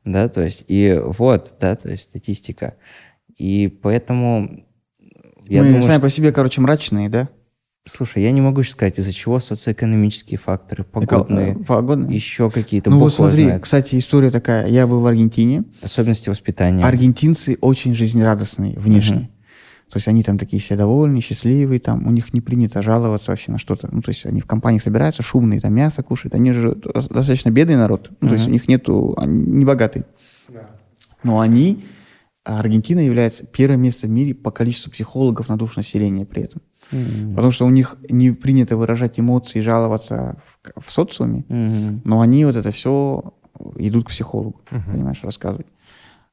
Да, то есть, и вот, да, то есть статистика. И поэтому я Мы думаю, сами что- по себе, короче, мрачные, да? Слушай, я не могу сказать, из-за чего социоэкономические факторы, погодные, э, Погодные. еще какие-то, Ну вот смотри, знает. кстати, история такая. Я был в Аргентине. особенности воспитания. Аргентинцы очень жизнерадостные внешне. То есть они там такие все довольные, счастливые, там у них не принято жаловаться вообще на что-то. Ну, то есть они в компаниях собираются, шумные, там мясо кушают. Они же достаточно бедный народ. Ну, то есть у них нету, они не богатые. Но они, Аргентина является первым местом в мире по количеству психологов на душу населения при этом. М. Потому что у них не принято выражать эмоции, жаловаться в, в социуме. Мгм. Но они вот это все идут к психологу, понимаешь, рассказывать.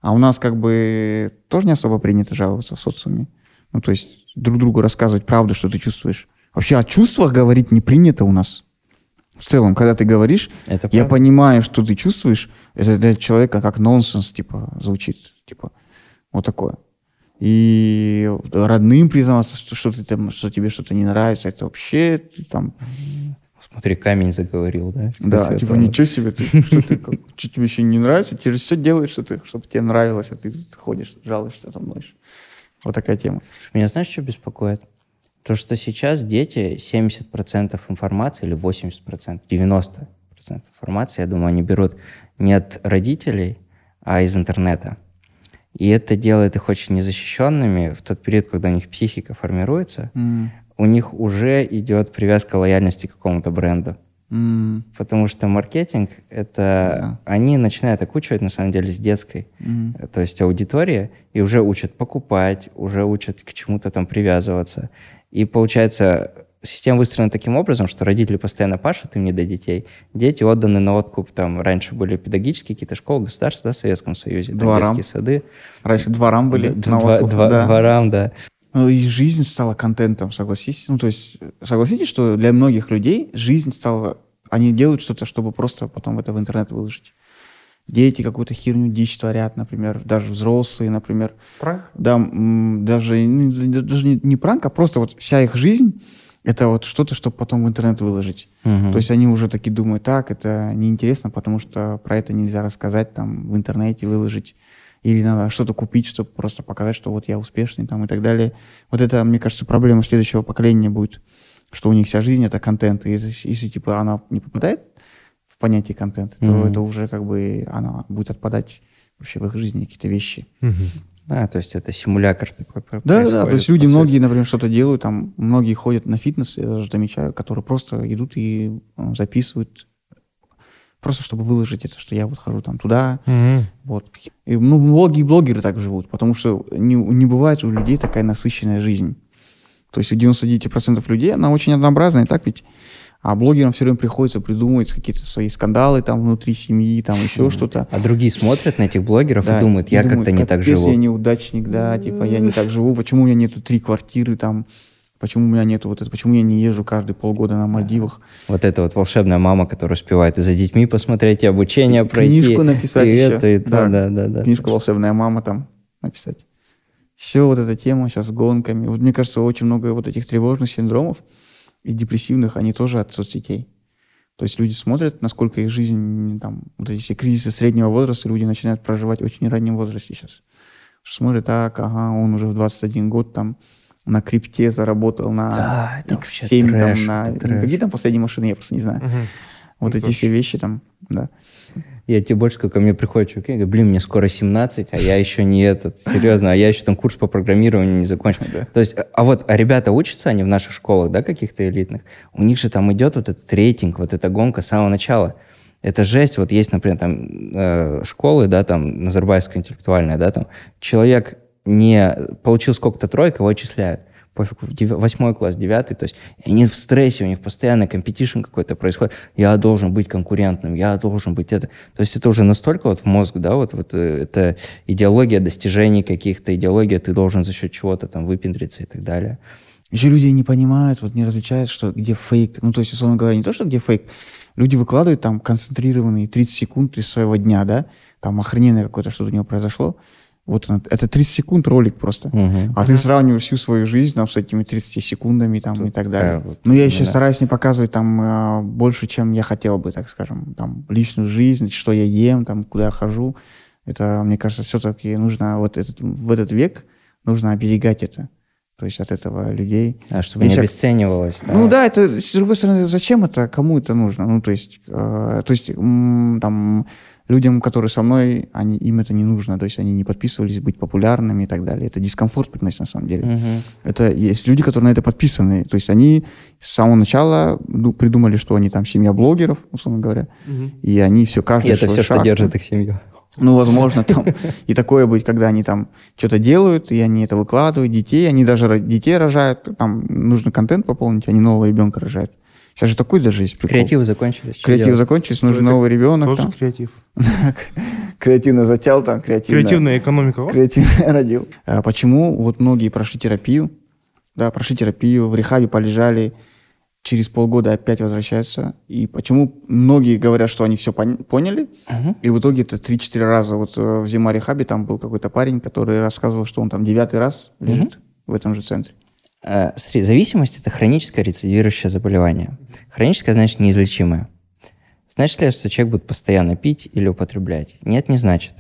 А у нас как бы тоже не особо принято жаловаться в социуме. Ну, то есть друг другу рассказывать правду, что ты чувствуешь. Вообще о чувствах говорить не принято у нас. В целом, когда ты говоришь, Это я правда. понимаю, что ты чувствуешь, это для человека как нонсенс, типа, звучит. Типа, вот такое. И родным признаваться, что, что, ты там, что тебе что-то не нравится, это вообще ты там Смотри, камень заговорил, да? да, типа это- ничего себе, ты, что ты, как- что тебе еще не нравится, тебе же все делают, что ты, чтобы тебе нравилось, а ты ходишь, жалуешься, там ноешь. Вот такая тема. Меня знаешь, что беспокоит? То, что сейчас дети 70% информации или 80%, 90% информации, я думаю, они берут не от родителей, а из интернета. И это делает их очень незащищенными в тот период, когда у них психика формируется. У них уже идет привязка лояльности к какому-то бренду. М, Потому что маркетинг — это... Они начинают окучивать, на самом деле, с детской. Э, То есть аудитория, и уже учат покупать, уже учат к чему-то там привязываться. И получается, система выстроена таким образом, что родители постоянно пашут им не до детей. Дети отданы на откуп. Там раньше были педагогические какие-то школы, государства да, в Советском Союзе, Дворам. детские сады. Раньше дворам были. Д- на откуп, два- да. Дворам, да. Ну, и жизнь стала контентом, согласись. Ну, то есть, согласитесь, что для многих людей жизнь стала... Они делают что-то, чтобы просто потом это в интернет выложить. Дети какую-то херню, дичь творят, например, даже взрослые, например. Пранк? Да, даже, ну, даже не, не пранк, а просто вот вся их жизнь — это вот что-то, чтобы потом в интернет выложить. Мгм. То есть они уже такие думают, так, это неинтересно, потому что про это нельзя рассказать там в интернете, выложить. Или надо что-то купить, чтобы просто показать, что вот я успешный там и так далее. Вот это, мне кажется, проблема следующего поколения будет, что у них вся жизнь — это контент. И если, если, типа она не попадает в понятие контент, то Мгм. это уже как бы она будет отпадать вообще в их жизни какие-то вещи. Да, то есть это симулятор такой Да, да, то есть люди сути. многие, например, что-то делают, там многие ходят на фитнес, я даже замечаю, которые просто идут и э, записывают, просто чтобы выложить это, что я вот хожу там туда, Мгм. вот. И, ну, многие блогеры так живут, потому что не, не бывает у людей такая насыщенная жизнь. То есть у 99% людей она очень однообразная, так ведь? А блогерам все время приходится придумывать какие-то свои скандалы там внутри семьи, там еще что-то. А другие смотрят на этих блогеров Да, и думают, я как-то не так «Капец, живу. я неудачник, да, типа я не так живу, почему у меня нету три квартиры там, почему у меня нету вот это, почему я не езжу каждые полгода на Мальдивах. Вот эта вот волшебная мама, которая успевает и за детьми посмотреть, и обучение И пройти. книжку написать и еще. это, и то, Да. да, да, да. Книжку «Волшебная мама» там написать. Все вот эта тема сейчас с гонками. Вот мне кажется, очень много вот этих тревожных синдромов и депрессивных, они тоже от соцсетей. То есть люди смотрят, насколько их жизнь, там, вот эти все кризисы среднего возраста люди начинают проживать в очень раннем возрасте сейчас. Смотрят, так, ага, он уже в 21 год там на крипте заработал на Да, это вообще X7, трэш, там, на... это трэш. Какие там последние машины, я просто не знаю. Мгм. Вот Это эти все вещи там, да. Я тебе больше сколько ко мне приходят чуваки, говорят, блин, мне скоро 17, а я еще не этот, серьезно, а я еще там курс по программированию не закончил. Да. То есть, а вот а ребята учатся они в наших школах, да, каких-то элитных, у них же там идет вот этот рейтинг, вот эта гонка с самого начала. Это жесть. Вот есть, например, там э, школы, да, там Назарбаевская интеллектуальная, да, там человек не получил сколько-то троек, его отчисляют. Пофиг, восьмой класс, девятый, то есть они в стрессе, у них постоянно competition какой-то происходит. Я должен быть конкурентным, я должен быть это. То есть это уже настолько вот в мозг, да, вот, вот э, это идеология достижений каких-то, идеология, ты должен за счет чего-то там выпендриться и так далее. Еще люди не понимают, вот не различают, что где фейк. Ну, то есть, условно говоря, не то, что где фейк. Люди выкладывают там концентрированные 30 секунд из своего дня, да, там охрененное какое-то что-то у него произошло. Вот он, это 30 секунд ролик просто. Мгм. А ты сравниваешь всю свою жизнь там, с этими 30 секундами там, и так далее. такая вот Но я еще именно- стараюсь не показывать там э, больше, чем я хотел бы, так скажем, там личную жизнь, что я ем, там, куда я хожу. Это, мне кажется, все-таки нужно вот этот, в этот век нужно оберегать это. То есть от этого людей. А, чтобы Если- не обесценивалось. Да. Ну да, это с другой стороны, зачем это, кому это нужно? Ну то есть, э, то есть м, там людям, которые со мной, они, им это не нужно, то есть они не подписывались быть популярными и так далее. Это дискомфорт приносит на самом деле. Мгм. Это есть люди, которые на это подписаны. То есть они с самого начала ду- придумали, что они там семья блогеров, условно говоря, и они все И каждый это свой все, шаг, что держит их семью. ну, возможно, там и такое быть, когда они там что-то делают, и они это выкладывают, детей, они даже детей рожают, там нужно контент пополнить, они нового ребенка рожают. Сейчас же такой даже есть прикол. Креативы закончились. Креативы делать? закончились, нужен это новый ребенок. Тоже там. креатив. Креативно зачал, там, креативно, Креативная экономика. креативно родил. А почему вот многие прошли терапию, да, прошли терапию, в рехабе полежали, через полгода опять возвращаются. И почему многие говорят, что они все поняли, Мгм. и в итоге это 3-4 раза. Вот э, в зима рехабе там был какой-то парень, который рассказывал, что он там девятый раз лежит в этом же центре. Э, зависимость – это хроническое рецидивирующее заболевание. Хроническое значит неизлечимое. Значит ли это, что человек будет постоянно пить или употреблять? Нет, не значит.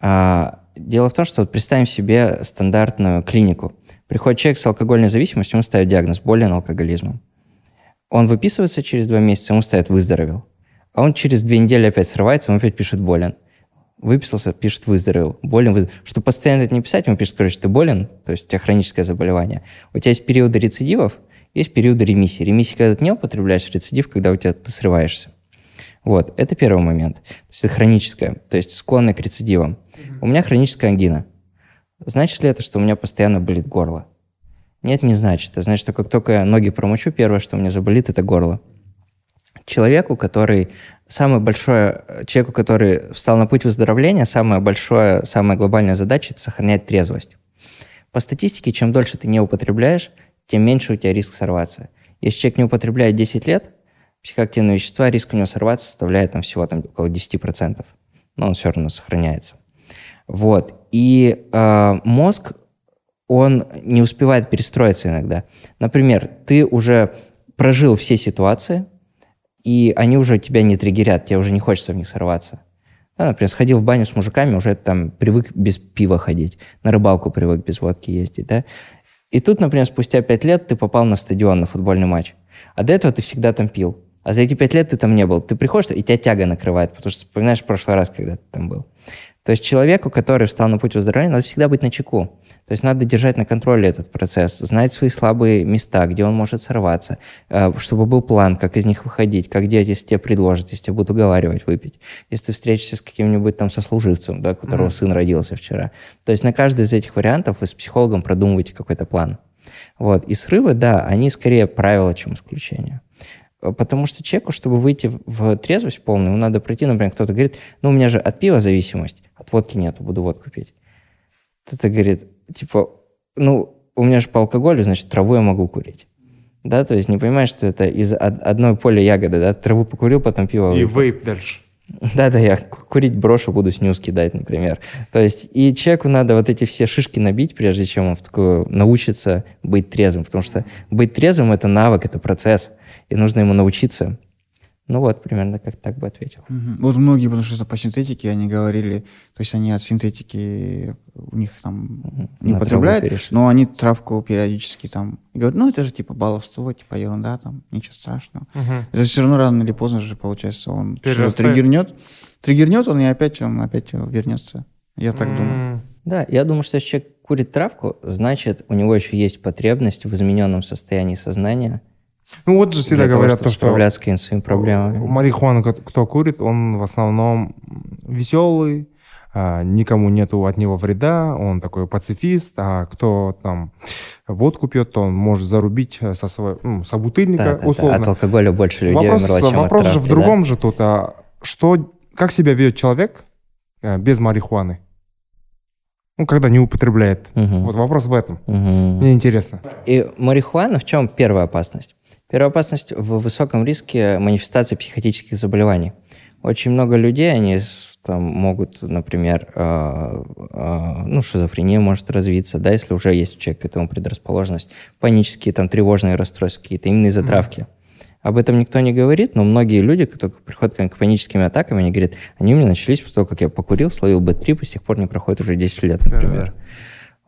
А, дело в том, что вот представим себе стандартную клинику. Приходит человек с алкогольной зависимостью, ему ставят диагноз болен алкоголизмом. Он выписывается через два месяца, ему ставят выздоровел. А он через две недели опять срывается, ему опять пишет болен. Выписался, пишет выздоровел. Болен, выздоровел. Чтобы постоянно это не писать, ему пишет, короче, ты болен, то есть у тебя хроническое заболевание. У тебя есть периоды рецидивов, есть периоды ремиссии. Ремиссия, когда ты не употребляешь, рецидив, когда у тебя ты срываешься. Вот, это первый момент. То есть это хроническое, то есть склонное к рецидивам. У меня хроническая ангина. Значит ли это, что у меня постоянно болит горло? Нет, не значит. Это значит, что как только я ноги промочу, первое, что у меня заболит, это горло. Человеку, который самое большое, человеку, который встал на путь выздоровления, самая большая, самая глобальная задача – это сохранять трезвость. По статистике, чем дольше ты не употребляешь, тем меньше у тебя риск сорваться. Если человек не употребляет 10 лет, психоактивные вещества, риск у него сорваться составляет там, всего там, около 10%. Но он все равно сохраняется. Вот. И э, мозг, он не успевает перестроиться иногда. Например, ты уже прожил все ситуации, и они уже тебя не триггерят, тебе уже не хочется в них сорваться. Да, например, сходил в баню с мужиками, уже там привык без пива ходить, на рыбалку привык без водки ездить, да. И тут, например, спустя пять лет ты попал на стадион на футбольный матч, а до этого ты всегда там пил. А за эти пять лет ты там не был. Ты приходишь, и тебя тяга накрывает, потому что вспоминаешь прошлый раз, когда ты там был. То есть человеку, который встал на путь выздоровления, надо всегда быть на чеку. То есть надо держать на контроле этот процесс, знать свои слабые места, где он может сорваться, э, чтобы был план, как из них выходить, как делать, если тебе предложат, если тебя будут уговаривать выпить, если ты встретишься с каким-нибудь там сослуживцем, да, у которого mm-hmm. сын родился вчера. То есть на каждый из этих вариантов вы с психологом продумываете какой-то план. Вот. И срывы, да, они скорее правило, чем исключение. Потому что человеку, чтобы выйти в трезвость полную, ему надо пройти, например, кто-то говорит, ну, у меня же от пива зависимость, от водки нету, буду водку пить. Кто-то говорит, типа, ну, у меня же по алкоголю, значит, траву я могу курить. Да, то есть не понимаешь, что это из одной поля ягоды, да, траву покурил, потом пиво И вейп дальше. Да-да, я курить брошу, буду снюс кидать, например. То есть и человеку надо вот эти все шишки набить, прежде чем он в такую научится быть трезвым, потому что быть трезвым – это навык, это процесс – и нужно ему научиться. Ну вот, примерно как так бы ответил. Угу. Вот многие, потому что по синтетике они говорили, то есть они от синтетики, у них там угу. не употребляют, но они травку периодически там говорят, ну это же типа баловство, типа ерунда, там ничего страшного. Угу. Это все равно рано или поздно же, получается, он триггернет, триггернет он и опять он опять вернется. Я так mm. думаю. Да, я думаю, что если человек курит травку, значит, у него еще есть потребность в измененном состоянии сознания – ну вот же всегда говорят того, то, что справляться с какими своими проблемами. Марихуану, кто курит, он в основном веселый, а, никому нету от него вреда, он такой пацифист, а кто там водку пьет, то он может зарубить э, со своего ну, собутыльника, да, условно. Да, от алкоголя больше людей вопрос, умерло, чем Вопрос от травки, же в другом да? же тут. А что, как себя ведет человек э, без марихуаны? Ну, когда не употребляет. Угу. Вот вопрос в этом. Угу. Мне интересно. И марихуана в чем первая опасность? Первая опасность в высоком риске манифестации психотических заболеваний. Очень много людей, они там могут, например, э, э, ну, шизофрения может развиться, да, если уже есть у человека к этому предрасположенность, панические, там, тревожные расстройства какие-то, именно из-за mm-hmm. травки. Об этом никто не говорит, но многие люди, которые приходят к паническими атаками, они говорят, они у меня начались после того, как я покурил, словил Б3, по сих пор не проходит уже 10 лет, например. Yeah.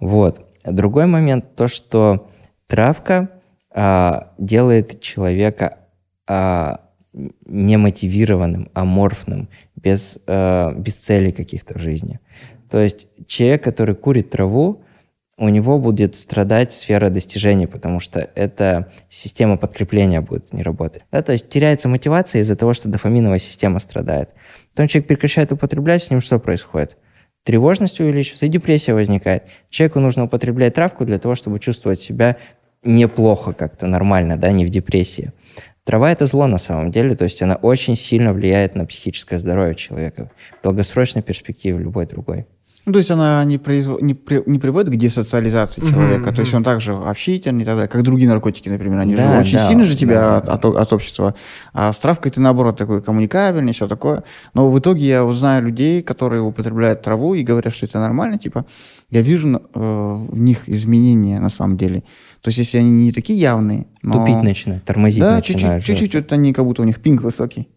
Вот. Другой момент, то, что травка а, делает человека а, немотивированным, аморфным, без, а, без целей каких-то в жизни. То есть человек, который курит траву, у него будет страдать сфера достижений, потому что эта система подкрепления будет не работать. Да, то есть теряется мотивация из-за того, что дофаминовая система страдает. Потом человек прекращает употреблять, с ним что происходит? Тревожность увеличивается и депрессия возникает. Человеку нужно употреблять травку для того, чтобы чувствовать себя неплохо как-то, нормально, да, не в депрессии. Трава – это зло на самом деле, то есть она очень сильно влияет на психическое здоровье человека в долгосрочной перспективе любой другой. Ну, то есть она не, произв... не, при... не приводит к десоциализации mm-hmm, человека, mm-hmm. то есть он также общительный и так далее, как другие наркотики, например, они да, же очень да, сильно же тебя да, от, от, от общества, а с травкой ты, наоборот, такой коммуникабельный, все такое. Но в итоге я узнаю людей, которые употребляют траву и говорят, что это нормально, типа, я вижу э, в них изменения на самом деле. То есть если они не такие явные, но... Тупить начинают, тормозить да, начинают. чуть-чуть, чуть-чуть вот они как будто у них пинг высокий.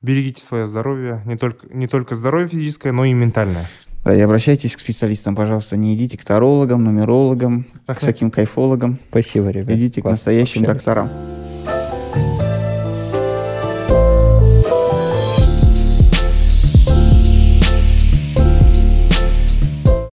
Берегите свое здоровье, не только, не только здоровье физическое, но и ментальное. Да, и обращайтесь к специалистам, пожалуйста, не идите к тарологам, нумерологам, к всяким кайфологам. Спасибо, ребят. Идите Класс, к настоящим общались. докторам.